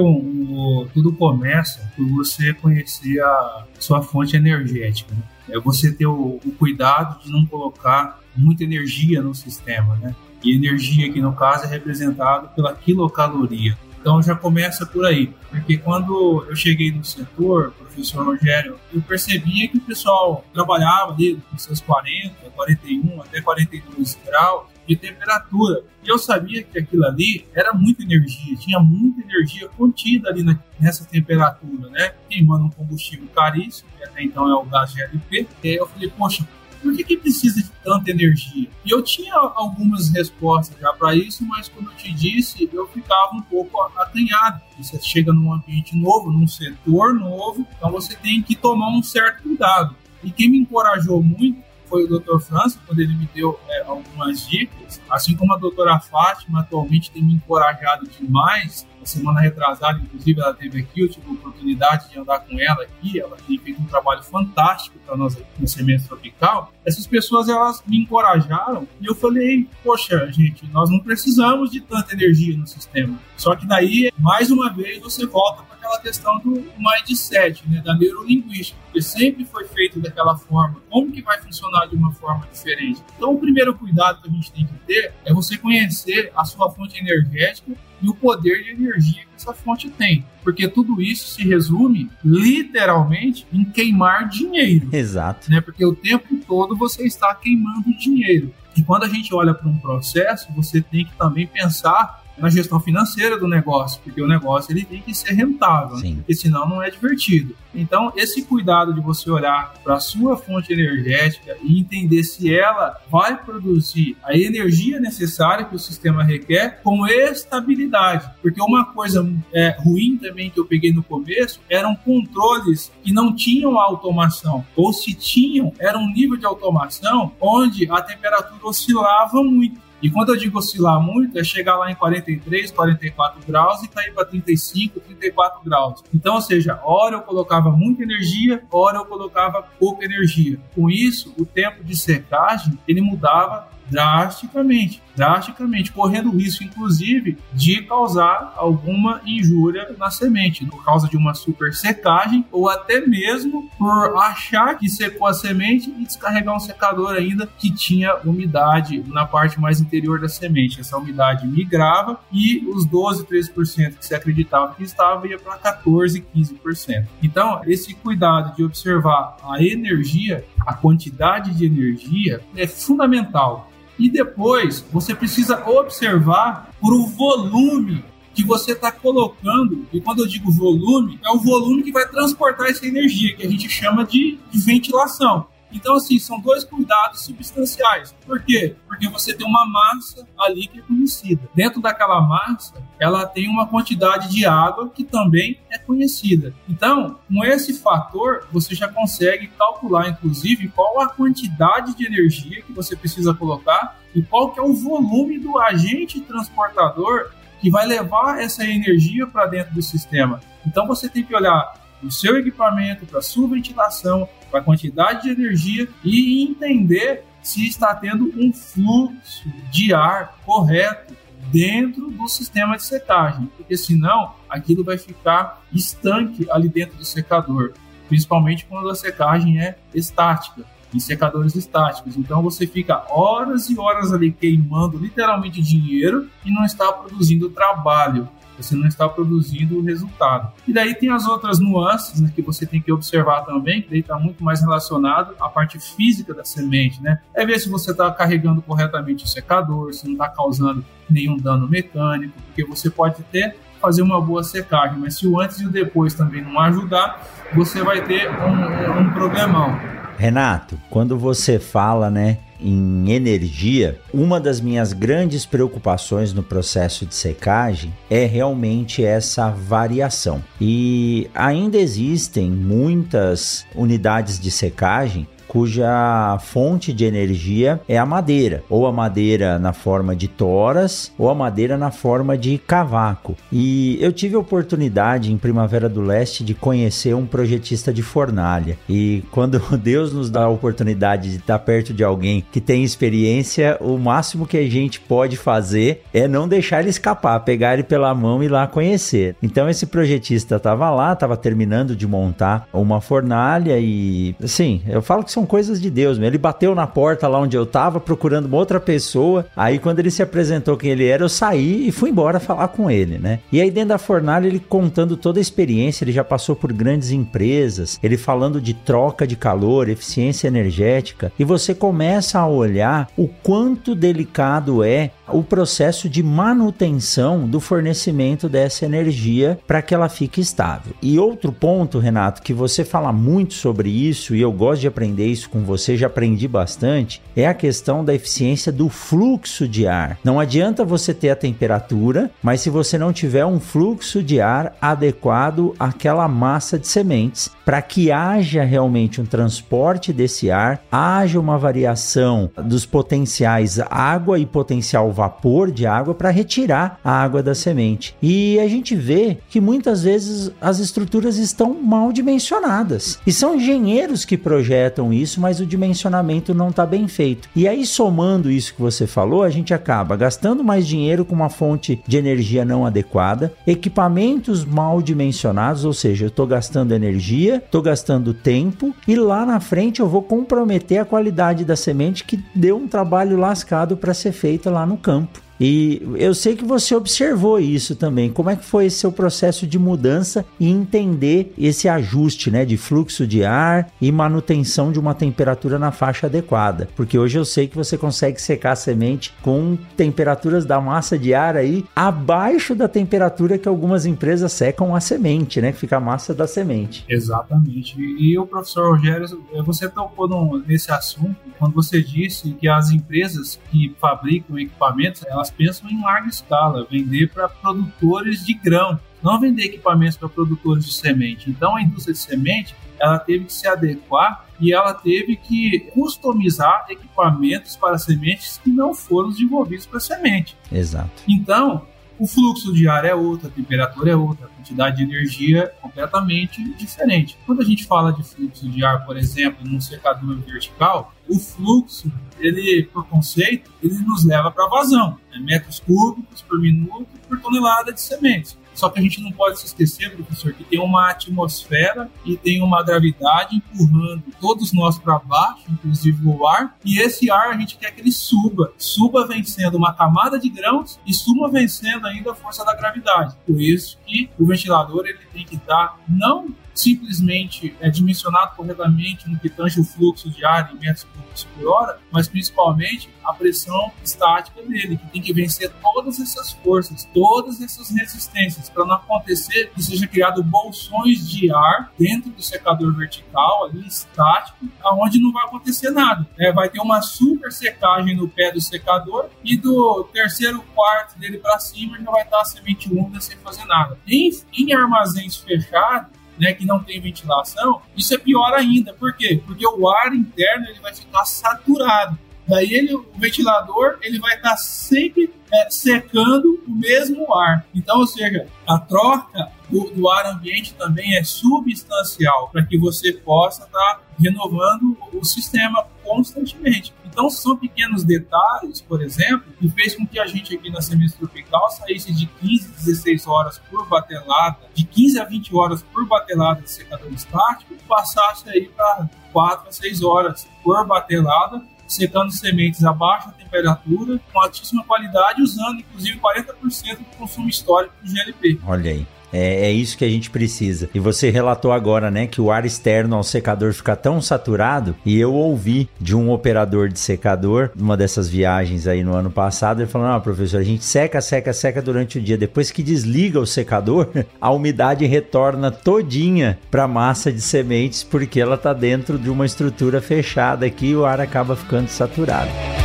tudo começa por você conhecer a sua fonte energética. Né? É você ter o, o cuidado de não colocar muita energia no sistema, né? E energia aqui no caso é representado pela quilocaloria. Então já começa por aí, porque quando eu cheguei no setor, professor Rogério, eu percebia que o pessoal trabalhava ali com seus 40, 41 até 42 graus de temperatura. E eu sabia que aquilo ali era muita energia, tinha muita energia contida ali na, nessa temperatura, né? Queimando um combustível caríssimo, que até então é o gás GLP. Eu falei, poxa, por que, que precisa de tanta energia? E eu tinha algumas respostas já para isso, mas como eu te disse, eu ficava um pouco acanhado. Você chega num ambiente novo, num setor novo, então você tem que tomar um certo cuidado. E quem me encorajou muito foi o Dr. França, quando ele me deu é, algumas dicas, assim como a doutora Fátima atualmente tem me encorajado demais. A semana retrasada, inclusive, ela teve aqui, eu tive a oportunidade de andar com ela aqui, ela tem feito um trabalho fantástico para nós aqui no Semestre Tropical. Essas pessoas, elas me encorajaram e eu falei, poxa, gente, nós não precisamos de tanta energia no sistema. Só que daí, mais uma vez, você volta para aquela questão do mindset, né, da neurolinguística, que sempre foi feito daquela forma. Como que vai funcionar de uma forma diferente? Então, o primeiro cuidado que a gente tem que ter é você conhecer a sua fonte energética e o poder de energia que essa fonte tem. Porque tudo isso se resume literalmente em queimar dinheiro. Exato. Né? Porque o tempo todo você está queimando dinheiro. E quando a gente olha para um processo, você tem que também pensar na gestão financeira do negócio, porque o negócio ele tem que ser rentável, Sim. porque senão não é divertido. Então, esse cuidado de você olhar para a sua fonte energética e entender se ela vai produzir a energia necessária que o sistema requer com estabilidade. Porque uma coisa é, ruim também que eu peguei no começo eram controles que não tinham automação, ou se tinham, era um nível de automação onde a temperatura oscilava muito. E quando eu digo oscilar muito, é chegar lá em 43, 44 graus e cair para 35, 34 graus. Então, ou seja, hora eu colocava muita energia, hora eu colocava pouca energia. Com isso, o tempo de secagem ele mudava drasticamente, drasticamente, correndo o risco, inclusive, de causar alguma injúria na semente, por causa de uma super secagem ou até mesmo por achar que secou a semente e descarregar um secador ainda que tinha umidade na parte mais interior da semente. Essa umidade migrava e os 12, 13% que se acreditava que estava ia para 14, 15%. Então, esse cuidado de observar a energia, a quantidade de energia é fundamental e depois você precisa observar por o volume que você está colocando. E quando eu digo volume, é o volume que vai transportar essa energia, que a gente chama de, de ventilação. Então, assim, são dois cuidados substanciais. Por quê? Porque você tem uma massa ali que é conhecida. Dentro daquela massa, ela tem uma quantidade de água que também é conhecida. Então, com esse fator, você já consegue calcular, inclusive, qual a quantidade de energia que você precisa colocar e qual que é o volume do agente transportador que vai levar essa energia para dentro do sistema. Então, você tem que olhar o seu equipamento, para a sua ventilação, para a quantidade de energia e entender se está tendo um fluxo de ar correto dentro do sistema de secagem, porque senão aquilo vai ficar estanque ali dentro do secador, principalmente quando a secagem é estática, em secadores estáticos. Então você fica horas e horas ali queimando literalmente dinheiro e não está produzindo trabalho. Você não está produzindo o resultado. E daí tem as outras nuances né, que você tem que observar também, que daí está muito mais relacionado à parte física da semente, né? É ver se você está carregando corretamente o secador, se não está causando nenhum dano mecânico, porque você pode ter fazer uma boa secagem, mas se o antes e o depois também não ajudar, você vai ter um, um problemão. Renato, quando você fala, né, em energia, uma das minhas grandes preocupações no processo de secagem é realmente essa variação. E ainda existem muitas unidades de secagem cuja fonte de energia é a madeira, ou a madeira na forma de toras, ou a madeira na forma de cavaco. E eu tive a oportunidade em Primavera do Leste de conhecer um projetista de fornalha. E quando Deus nos dá a oportunidade de estar perto de alguém que tem experiência, o máximo que a gente pode fazer é não deixar ele escapar, pegar ele pela mão e ir lá conhecer. Então esse projetista estava lá, estava terminando de montar uma fornalha e assim, eu falo que são coisas de Deus. Ele bateu na porta lá onde eu tava, procurando uma outra pessoa. Aí, quando ele se apresentou quem ele era, eu saí e fui embora falar com ele, né? E aí, dentro da fornalha, ele contando toda a experiência, ele já passou por grandes empresas, ele falando de troca de calor, eficiência energética, e você começa a olhar o quanto delicado é o processo de manutenção do fornecimento dessa energia para que ela fique estável. E outro ponto, Renato, que você fala muito sobre isso e eu gosto de aprender isso com você, já aprendi bastante, é a questão da eficiência do fluxo de ar. Não adianta você ter a temperatura, mas se você não tiver um fluxo de ar adequado àquela massa de sementes, para que haja realmente um transporte desse ar, haja uma variação dos potenciais água e potencial vapor de água para retirar a água da semente. E a gente vê que muitas vezes as estruturas estão mal dimensionadas. E são engenheiros que projetam isso, mas o dimensionamento não está bem feito. E aí, somando isso que você falou, a gente acaba gastando mais dinheiro com uma fonte de energia não adequada, equipamentos mal dimensionados, ou seja, eu estou gastando energia, estou gastando tempo e lá na frente eu vou comprometer a qualidade da semente que deu um trabalho lascado para ser feita lá no campo. E eu sei que você observou isso também. Como é que foi esse seu processo de mudança e entender esse ajuste, né, de fluxo de ar e manutenção de uma temperatura na faixa adequada? Porque hoje eu sei que você consegue secar a semente com temperaturas da massa de ar aí abaixo da temperatura que algumas empresas secam a semente, né, que fica a massa da semente. Exatamente. E o professor Rogério, você tocou nesse assunto quando você disse que as empresas que fabricam equipamentos, elas elas pensam em larga escala, vender para produtores de grão, não vender equipamentos para produtores de semente. Então a indústria de semente ela teve que se adequar e ela teve que customizar equipamentos para sementes que não foram desenvolvidos para semente. Exato. Então, o fluxo de ar é outro, a temperatura é outra, a quantidade de energia é completamente diferente. Quando a gente fala de fluxo de ar, por exemplo, num secador vertical, o fluxo, ele, por conceito, ele nos leva para vazão, né? metros cúbicos por minuto por tonelada de sementes. Só que a gente não pode se esquecer, professor, que tem uma atmosfera e tem uma gravidade empurrando todos nós para baixo, inclusive o ar, e esse ar a gente quer que ele suba. Suba vencendo uma camada de grãos e suba vencendo ainda a força da gravidade. Por isso que o ventilador ele tem que estar não simplesmente é dimensionado corretamente no que tange o fluxo de ar em metros cúbicos por hora, mas principalmente a pressão estática dele, que tem que vencer todas essas forças, todas essas resistências, para não acontecer que seja criado bolsões de ar dentro do secador vertical, ali estático, aonde não vai acontecer nada. É, vai ter uma super secagem no pé do secador e do terceiro quarto dele para cima já vai estar a semente úmida sem fazer nada. Em, em armazéns fechados, né, que não tem ventilação, isso é pior ainda. Por quê? Porque o ar interno ele vai ficar saturado. Daí ele, o ventilador ele vai estar sempre é, secando o mesmo ar. Então, ou seja, a troca do, do ar ambiente também é substancial para que você possa estar renovando o sistema constantemente. Então, são pequenos detalhes, por exemplo, que fez com que a gente aqui na semestre tropical saísse de 15 a 16 horas por batelada, de 15 a 20 horas por batelada de secador estático, passasse aí para 4 a 6 horas por batelada secando sementes a baixa temperatura, com altíssima qualidade, usando inclusive 40% do consumo histórico do GLP. Olha aí. É, é, isso que a gente precisa. E você relatou agora, né, que o ar externo ao secador fica tão saturado. E eu ouvi de um operador de secador, numa dessas viagens aí no ano passado, ele falou: Não, professor, a gente seca, seca, seca durante o dia. Depois que desliga o secador, a umidade retorna todinha para a massa de sementes, porque ela está dentro de uma estrutura fechada aqui e o ar acaba ficando saturado.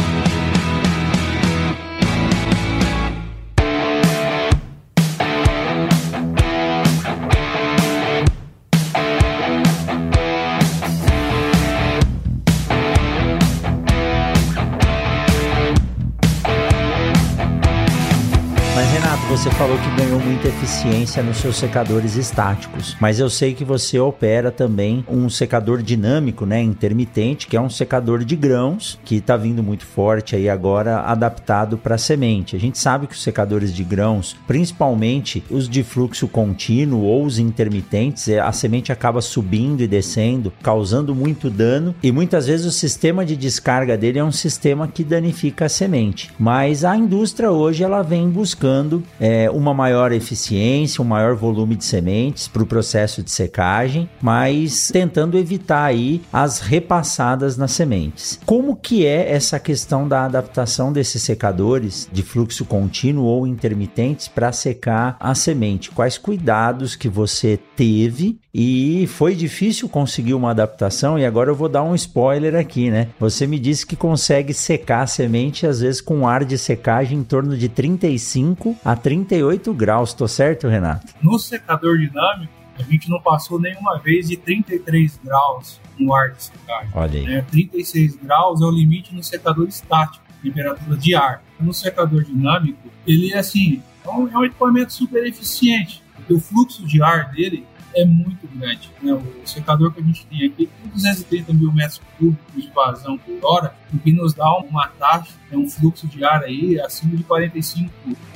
Você falou que ganhou muita eficiência nos seus secadores estáticos, mas eu sei que você opera também um secador dinâmico, né, intermitente, que é um secador de grãos, que está vindo muito forte aí agora, adaptado para semente. A gente sabe que os secadores de grãos, principalmente os de fluxo contínuo ou os intermitentes, é, a semente acaba subindo e descendo, causando muito dano, e muitas vezes o sistema de descarga dele é um sistema que danifica a semente. Mas a indústria hoje ela vem buscando é, uma maior eficiência, um maior volume de sementes para o processo de secagem, mas tentando evitar aí as repassadas nas sementes. Como que é essa questão da adaptação desses secadores de fluxo contínuo ou intermitentes para secar a semente? Quais cuidados que você teve e foi difícil conseguir uma adaptação e agora eu vou dar um spoiler aqui, né? Você me disse que consegue secar a semente às vezes com ar de secagem em torno de 35 a 38 graus, tô certo, Renato? No secador dinâmico, a gente não passou nenhuma vez de 33 graus no ar de secagem. Olha aí. É, 36 graus é o limite no secador estático, temperatura de ar. No secador dinâmico, ele é assim, é um, é um equipamento super eficiente, porque o fluxo de ar dele é muito grande. Né? O secador que a gente tem aqui tem 230 mil metros cúbicos de vazão por hora, o que nos dá uma taxa, é um fluxo de ar aí acima de 45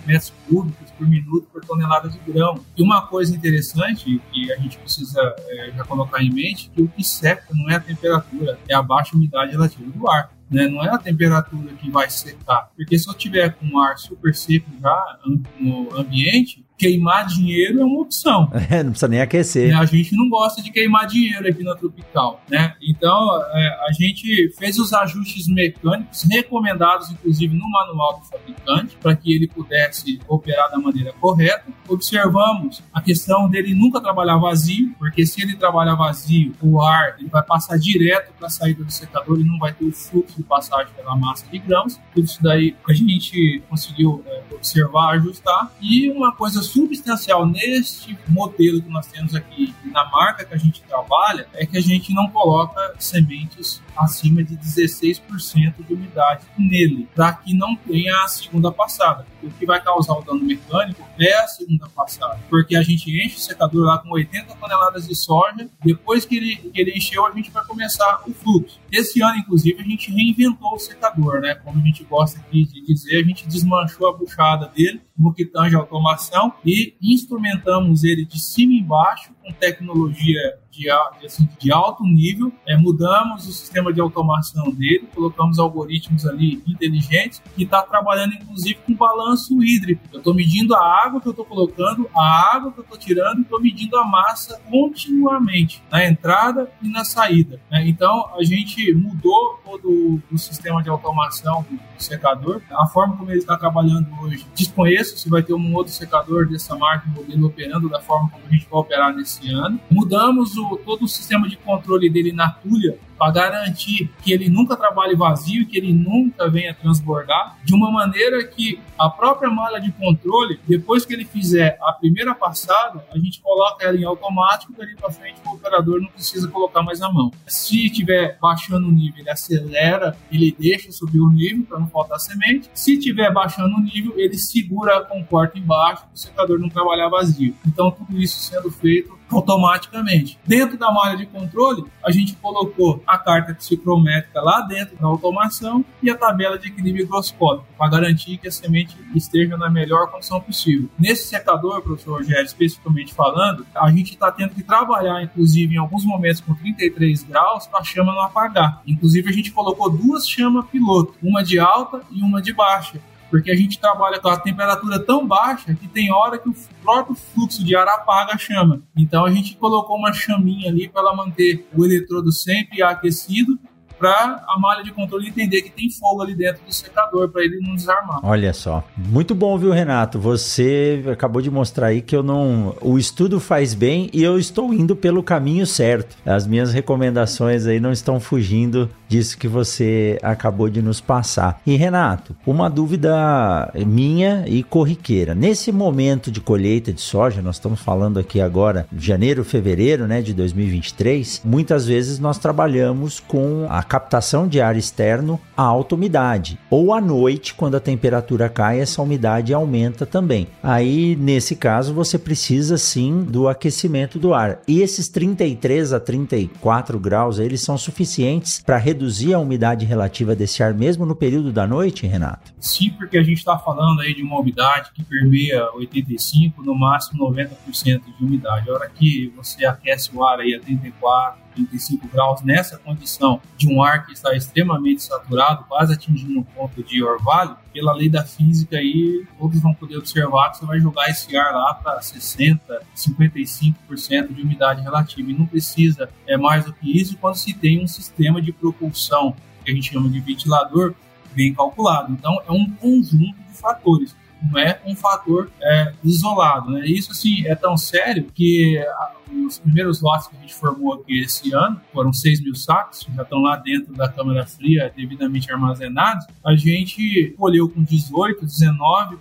metros cúbicos por minuto por tonelada de grão. E uma coisa interessante que a gente precisa é, já colocar em mente que o que seca não é a temperatura, é a baixa umidade relativa do ar. Né? Não é a temperatura que vai secar. Porque se eu tiver com o ar super seco já no ambiente, queimar dinheiro é uma opção. É, não precisa nem aquecer. A gente não gosta de queimar dinheiro aqui na Tropical, né? Então, é, a gente fez os ajustes mecânicos recomendados, inclusive, no manual do fabricante, para que ele pudesse operar da maneira correta. Observamos a questão dele nunca trabalhar vazio, porque se ele trabalhar vazio, o ar ele vai passar direto para a saída do secador e não vai ter o fluxo de passagem pela massa de grãos. Tudo isso daí a gente conseguiu é, observar, ajustar. E uma coisa substancial neste modelo que nós temos aqui, na marca que a gente trabalha, é que a gente não coloca sementes acima de 16% de umidade nele, para que não tenha a segunda passada. O que vai causar o dano mecânico é a segunda passada, porque a gente enche o secador lá com 80 toneladas de soja, depois que ele, que ele encheu, a gente vai começar o fluxo. Esse ano, inclusive, a gente reinventou o secador, né? Como a gente gosta aqui de dizer, a gente desmanchou a buchada dele no que tange automação e instrumentamos ele de cima e embaixo com tecnologia de, assim, de alto nível. É, mudamos o sistema de automação dele, colocamos algoritmos ali inteligentes que está trabalhando inclusive com balanço hídrico. Eu estou medindo a água que eu estou colocando, a água que eu estou tirando, estou medindo a massa continuamente na entrada e na saída. Né? Então a gente mudou todo o sistema de automação do secador, a forma como ele está trabalhando hoje. Desconheço se vai ter um outro secador dessa marca modelo operando da forma como a gente vai operar nesse ano. Mudamos o, todo o sistema de controle dele na Tulha para garantir que ele nunca trabalhe vazio, que ele nunca venha transbordar, de uma maneira que a própria malha de controle, depois que ele fizer a primeira passada, a gente coloca ela em automático e para frente o operador não precisa colocar mais a mão. Se estiver baixando o nível, ele acelera, ele deixa subir o nível para não faltar semente. Se estiver baixando o nível, ele segura a comporta embaixo para o secador não trabalhar vazio. Então tudo isso sendo feito automaticamente. Dentro da malha de controle, a gente colocou a carta psicométrica lá dentro da automação e a tabela de equilíbrio higroscópico, para garantir que a semente esteja na melhor condição possível. Nesse secador, professor Rogério, especificamente falando, a gente está tendo que trabalhar, inclusive, em alguns momentos com 33 graus, para a chama não apagar. Inclusive, a gente colocou duas chamas piloto, uma de alta e uma de baixa porque a gente trabalha com a temperatura tão baixa que tem hora que o próprio fluxo de ar apaga a chama. Então a gente colocou uma chaminha ali para ela manter o eletrodo sempre aquecido para a malha de controle entender que tem fogo ali dentro do secador para ele não desarmar. Olha só, muito bom, viu, Renato? Você acabou de mostrar aí que eu não, o estudo faz bem e eu estou indo pelo caminho certo. As minhas recomendações aí não estão fugindo disso que você acabou de nos passar. E Renato, uma dúvida minha e corriqueira. Nesse momento de colheita de soja, nós estamos falando aqui agora janeiro, fevereiro, né, de 2023, muitas vezes nós trabalhamos com a captação de ar externo a alta umidade. Ou à noite, quando a temperatura cai, essa umidade aumenta também. Aí, nesse caso, você precisa sim do aquecimento do ar. E esses 33 a 34 graus, eles são suficientes para reduzir a umidade relativa desse ar mesmo no período da noite, Renato? Sim, porque a gente está falando aí de uma umidade que permeia 85, no máximo 90% de umidade. A hora que você aquece o ar aí a 34, 35 graus nessa condição de um ar que está extremamente saturado, quase atingindo um ponto de orvalho, pela lei da física aí, todos vão poder observar que você vai jogar esse ar lá para 60, 55% de umidade relativa. E não precisa é mais do que isso quando se tem um sistema de propulsão, que a gente chama de ventilador, bem calculado. Então, é um conjunto de fatores não é um fator é, isolado. Né? Isso assim é tão sério que os primeiros lotes que a gente formou aqui esse ano, foram 6 mil sacos, já estão lá dentro da câmara fria, devidamente armazenados. A gente colheu com 18, 19%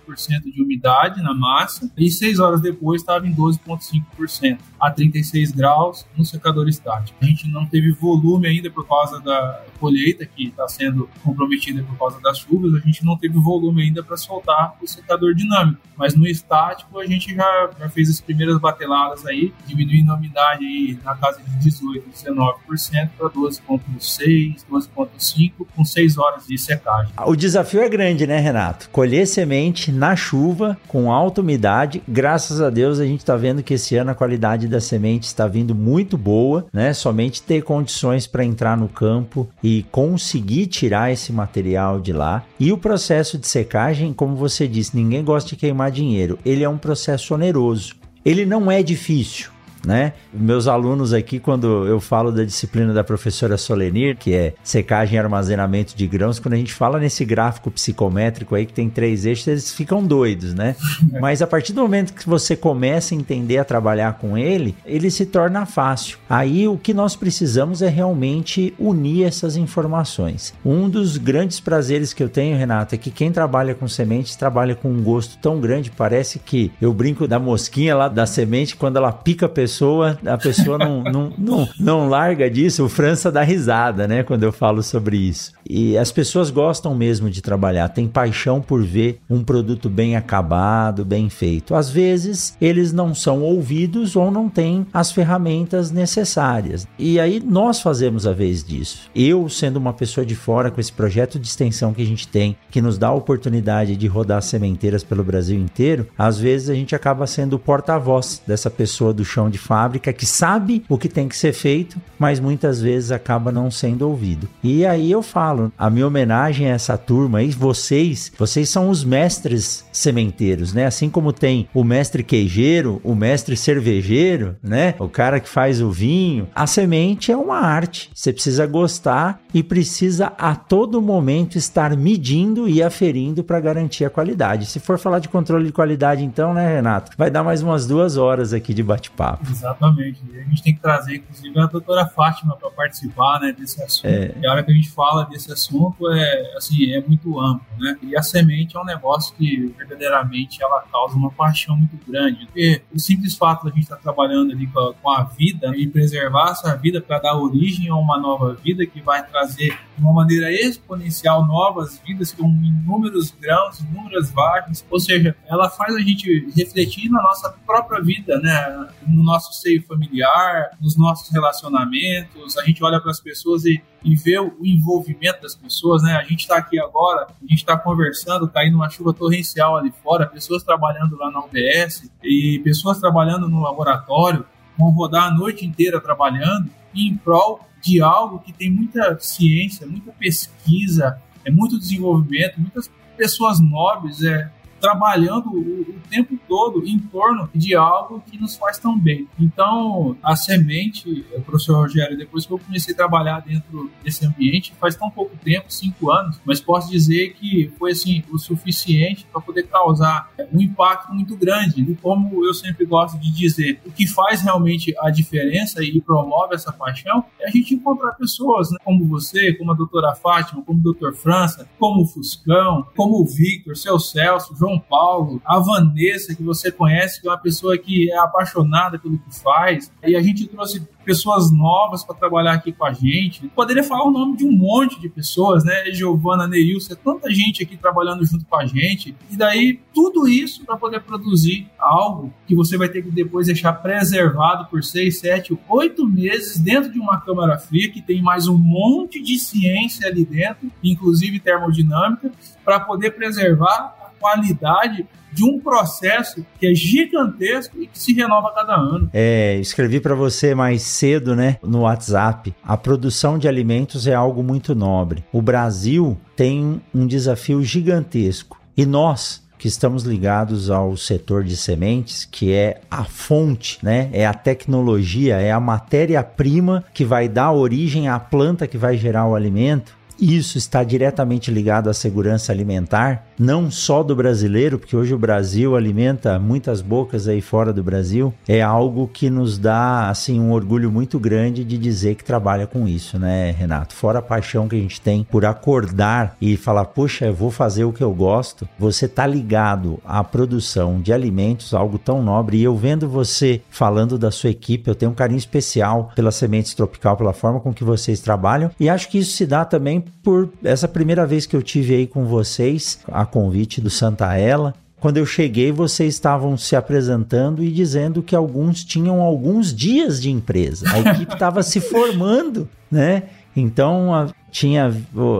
de umidade na massa e 6 horas depois estava em 12,5% a 36 graus no secador estático. A gente não teve volume ainda por causa da colheita que está sendo comprometida por causa das chuvas, a gente não teve volume ainda para soltar o secador dinâmico. Mas no estático a gente já, já fez as primeiras bateladas aí, diminuindo a umidade aí na casa de 18, 19% para 12,6, 12,5 com 6 horas de secagem. O desafio é grande, né, Renato? Colher semente na chuva com alta umidade. Graças a Deus a gente está vendo que esse ano a qualidade da semente está vindo muito boa, né? Somente ter condições para entrar no campo e conseguir tirar esse material de lá. E o processo de secagem, como você disse, ninguém gosta de queimar dinheiro. Ele é um processo oneroso. Ele não é difícil né? Meus alunos aqui, quando eu falo da disciplina da professora Solenir, que é secagem e armazenamento de grãos, quando a gente fala nesse gráfico psicométrico aí que tem três eixos, eles ficam doidos, né? Mas a partir do momento que você começa a entender a trabalhar com ele, ele se torna fácil. Aí o que nós precisamos é realmente unir essas informações. Um dos grandes prazeres que eu tenho, Renato, é que quem trabalha com sementes trabalha com um gosto tão grande, parece que eu brinco da mosquinha lá da semente, quando ela pica a pessoa pessoa, a pessoa não, não, não, não larga disso. O França dá risada, né, quando eu falo sobre isso. E as pessoas gostam mesmo de trabalhar, têm paixão por ver um produto bem acabado, bem feito. Às vezes, eles não são ouvidos ou não têm as ferramentas necessárias. E aí nós fazemos a vez disso. Eu, sendo uma pessoa de fora com esse projeto de extensão que a gente tem, que nos dá a oportunidade de rodar sementeiras pelo Brasil inteiro, às vezes a gente acaba sendo o porta-voz dessa pessoa do chão de fábrica que sabe o que tem que ser feito, mas muitas vezes acaba não sendo ouvido. E aí eu falo, a minha homenagem a essa turma aí, vocês, vocês são os mestres sementeiros, né? Assim como tem o mestre queijeiro, o mestre cervejeiro, né? O cara que faz o vinho. A semente é uma arte. Você precisa gostar e precisa a todo momento estar medindo e aferindo para garantir a qualidade. Se for falar de controle de qualidade, então, né, Renato? Vai dar mais umas duas horas aqui de bate-papo. Exatamente. E a gente tem que trazer, inclusive, a doutora Fátima para participar né, desse assunto. É. E a hora que a gente fala desse assunto é, assim, é muito amplo, né? E a semente é um negócio que verdadeiramente ela causa uma paixão muito grande. Porque o simples fato de a gente estar tá trabalhando ali com a, com a vida e preservar essa vida para dar origem a uma nova vida que vai trazer de uma maneira exponencial novas vidas com inúmeros grãos, inúmeras vagens, ou seja, ela faz a gente refletir na nossa própria vida, né? No nosso seio familiar, nos nossos relacionamentos, a gente olha para as pessoas e, e vê o envolvimento das pessoas, né? A gente está aqui agora, a gente está conversando, caindo tá uma chuva torrencial ali fora, pessoas trabalhando lá na UBS e pessoas trabalhando no laboratório, vão rodar a noite inteira trabalhando em prol de algo que tem muita ciência, muita pesquisa, é muito desenvolvimento, muitas pessoas nobres é, trabalhando o, o, tempo todo em torno de algo que nos faz tão bem. Então, a semente, professor Rogério, depois que eu comecei a trabalhar dentro desse ambiente, faz tão pouco tempo, cinco anos, mas posso dizer que foi assim o suficiente para poder causar um impacto muito grande. E como eu sempre gosto de dizer, o que faz realmente a diferença e promove essa paixão é a gente encontrar pessoas né, como você, como a doutora Fátima, como o doutor França, como o Fuscão, como o Victor, seu Celso, João Paulo, a Vanessa, que você conhece, que é uma pessoa que é apaixonada pelo que faz. E a gente trouxe pessoas novas para trabalhar aqui com a gente. Poderia falar o nome de um monte de pessoas, né? Giovana, Neilson, é tanta gente aqui trabalhando junto com a gente. E daí, tudo isso para poder produzir algo que você vai ter que depois deixar preservado por seis, sete, oito meses dentro de uma câmara fria que tem mais um monte de ciência ali dentro, inclusive termodinâmica, para poder preservar qualidade de um processo que é gigantesco e que se renova a cada ano. É, escrevi para você mais cedo, né, no WhatsApp. A produção de alimentos é algo muito nobre. O Brasil tem um desafio gigantesco e nós que estamos ligados ao setor de sementes, que é a fonte, né? É a tecnologia, é a matéria-prima que vai dar origem à planta que vai gerar o alimento. Isso está diretamente ligado à segurança alimentar não só do brasileiro, porque hoje o Brasil alimenta muitas bocas aí fora do Brasil, é algo que nos dá assim um orgulho muito grande de dizer que trabalha com isso, né, Renato? Fora a paixão que a gente tem por acordar e falar, puxa, eu vou fazer o que eu gosto. Você tá ligado à produção de alimentos, algo tão nobre. E eu vendo você falando da sua equipe, eu tenho um carinho especial pela Sementes Tropical, pela forma com que vocês trabalham. E acho que isso se dá também por essa primeira vez que eu tive aí com vocês, a convite do Santaella. Quando eu cheguei, vocês estavam se apresentando e dizendo que alguns tinham alguns dias de empresa. A equipe estava se formando, né? Então, a, tinha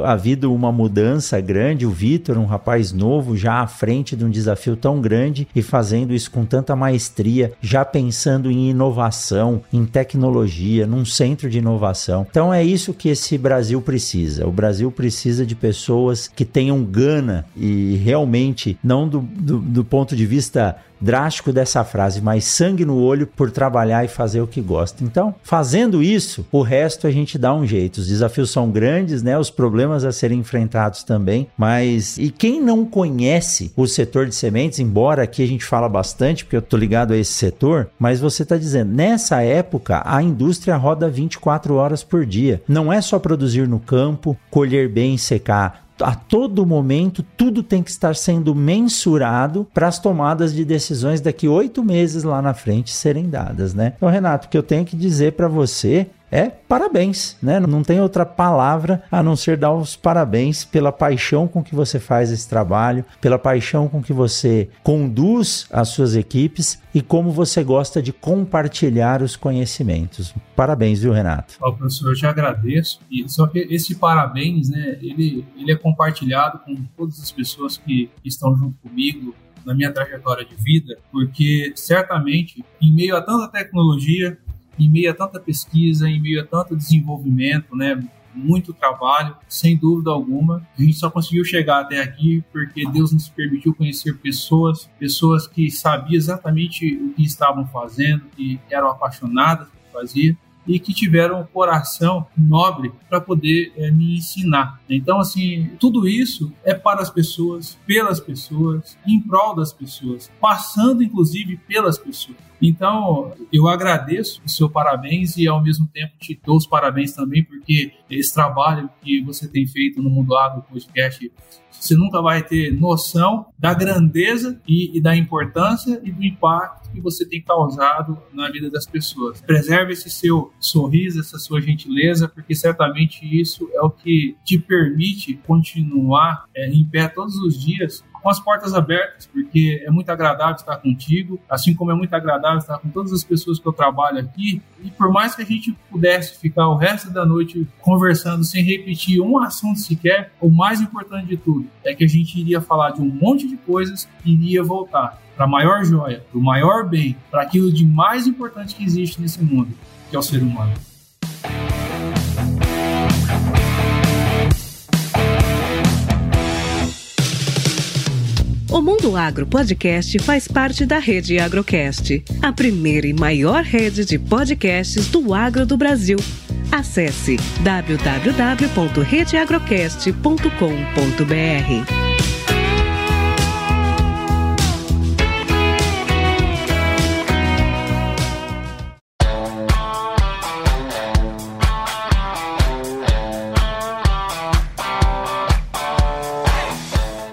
havido uma mudança grande. O Vitor, um rapaz novo, já à frente de um desafio tão grande e fazendo isso com tanta maestria, já pensando em inovação, em tecnologia, num centro de inovação. Então é isso que esse Brasil precisa. O Brasil precisa de pessoas que tenham gana e realmente, não do, do, do ponto de vista drástico dessa frase, mas sangue no olho por trabalhar e fazer o que gosta. Então, fazendo isso, o resto a gente dá um jeito. Os desafios são grandes grandes, né? Os problemas a serem enfrentados também. Mas e quem não conhece o setor de sementes, embora aqui a gente fala bastante, porque eu tô ligado a esse setor, mas você está dizendo, nessa época a indústria roda 24 horas por dia. Não é só produzir no campo, colher bem e secar a todo momento tudo tem que estar sendo mensurado para as tomadas de decisões daqui oito meses lá na frente serem dadas, né? Então, Renato, o que eu tenho que dizer para você é parabéns, né? Não tem outra palavra a não ser dar os parabéns pela paixão com que você faz esse trabalho, pela paixão com que você conduz as suas equipes e como você gosta de compartilhar os conhecimentos. Parabéns, viu, Renato? Ó, professor, eu te agradeço. E só que esse parabéns, né, ele, ele é compartilhado com todas as pessoas que estão junto comigo na minha trajetória de vida, porque certamente, em meio a tanta tecnologia, em meio a tanta pesquisa, em meio a tanto desenvolvimento, né, muito trabalho, sem dúvida alguma. A gente só conseguiu chegar até aqui porque Deus nos permitiu conhecer pessoas, pessoas que sabiam exatamente o que estavam fazendo, que eram apaixonadas que faziam e que tiveram um coração nobre para poder é, me ensinar. Então, assim, tudo isso é para as pessoas, pelas pessoas, em prol das pessoas, passando inclusive pelas pessoas. Então, eu agradeço o seu parabéns e, ao mesmo tempo, te dou os parabéns também, porque esse trabalho que você tem feito no Mundo Agro Podcast, você nunca vai ter noção da grandeza e, e da importância e do impacto que você tem causado na vida das pessoas. Preserve esse seu sorriso, essa sua gentileza, porque certamente isso é o que te permite continuar é, em pé todos os dias com as portas abertas, porque é muito agradável estar contigo, assim como é muito agradável estar com todas as pessoas que eu trabalho aqui. E por mais que a gente pudesse ficar o resto da noite conversando sem repetir um assunto sequer, o mais importante de tudo é que a gente iria falar de um monte de coisas e iria voltar para a maior joia, para o maior bem, para aquilo de mais importante que existe nesse mundo, que é o ser humano. O Mundo Agro Podcast faz parte da rede Agrocast, a primeira e maior rede de podcasts do agro do Brasil. Acesse www.redeagrocast.com.br.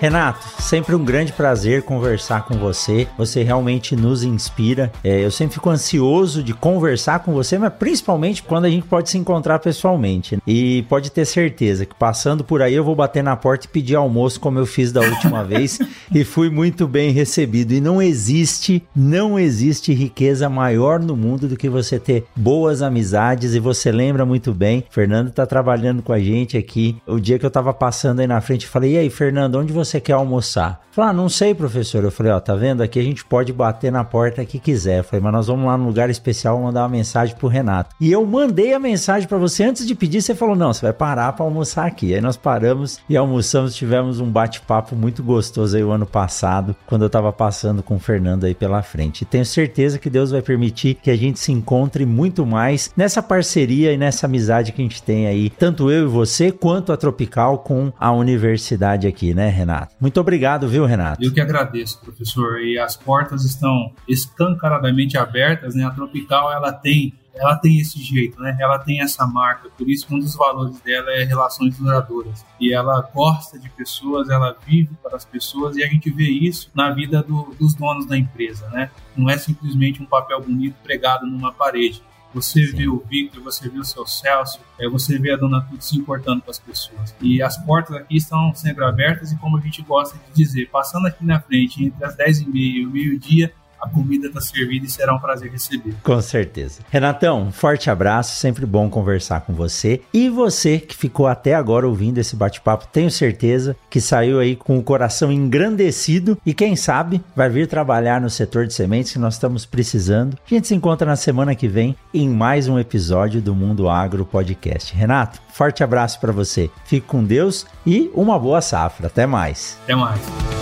Renato, sempre um grande prazer conversar com você. Você realmente nos inspira. É, eu sempre fico ansioso de conversar com você, mas principalmente quando a gente pode se encontrar pessoalmente. E pode ter certeza que passando por aí eu vou bater na porta e pedir almoço, como eu fiz da última vez, e fui muito bem recebido. E não existe, não existe riqueza maior no mundo do que você ter boas amizades. E você lembra muito bem, Fernando está trabalhando com a gente aqui. O dia que eu estava passando aí na frente, falei: E aí, Fernando, onde você você quer almoçar? Falei, ah, não sei, professor. Eu falei, ó, tá vendo? Aqui a gente pode bater na porta que quiser. Eu falei, mas nós vamos lá num lugar especial mandar uma mensagem pro Renato. E eu mandei a mensagem para você antes de pedir. Você falou, não, você vai parar para almoçar aqui. Aí nós paramos e almoçamos. Tivemos um bate-papo muito gostoso aí o ano passado, quando eu tava passando com o Fernando aí pela frente. E tenho certeza que Deus vai permitir que a gente se encontre muito mais nessa parceria e nessa amizade que a gente tem aí, tanto eu e você, quanto a Tropical com a universidade aqui, né, Renato? Muito obrigado, viu? Renato? Eu que agradeço, professor. E as portas estão escancaradamente abertas, né? A Tropical, ela tem ela tem esse jeito, né? Ela tem essa marca, por isso um dos valores dela é relações duradouras. E ela gosta de pessoas, ela vive para as pessoas e a gente vê isso na vida do, dos donos da empresa, né? Não é simplesmente um papel bonito pregado numa parede. Você Sim. vê o Victor, você vê o seu Celso, é, você vê a Dona Tudo se importando com as pessoas. E as portas aqui estão sempre abertas e como a gente gosta de dizer, passando aqui na frente entre as 10 e meia e o meio-dia, a comida está servida e será um prazer receber. Com certeza. Renatão, um forte abraço, sempre bom conversar com você. E você que ficou até agora ouvindo esse bate-papo, tenho certeza que saiu aí com o coração engrandecido e quem sabe vai vir trabalhar no setor de sementes que nós estamos precisando. A gente se encontra na semana que vem em mais um episódio do Mundo Agro Podcast. Renato, forte abraço para você. Fique com Deus e uma boa safra. Até mais. Até mais.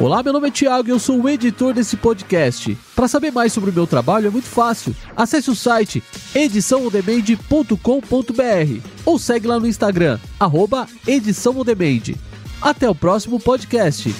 Olá, meu nome é Thiago e eu sou o editor desse podcast. Para saber mais sobre o meu trabalho é muito fácil. Acesse o site ediçãoondemand.com.br ou segue lá no Instagram, arroba. Até o próximo podcast.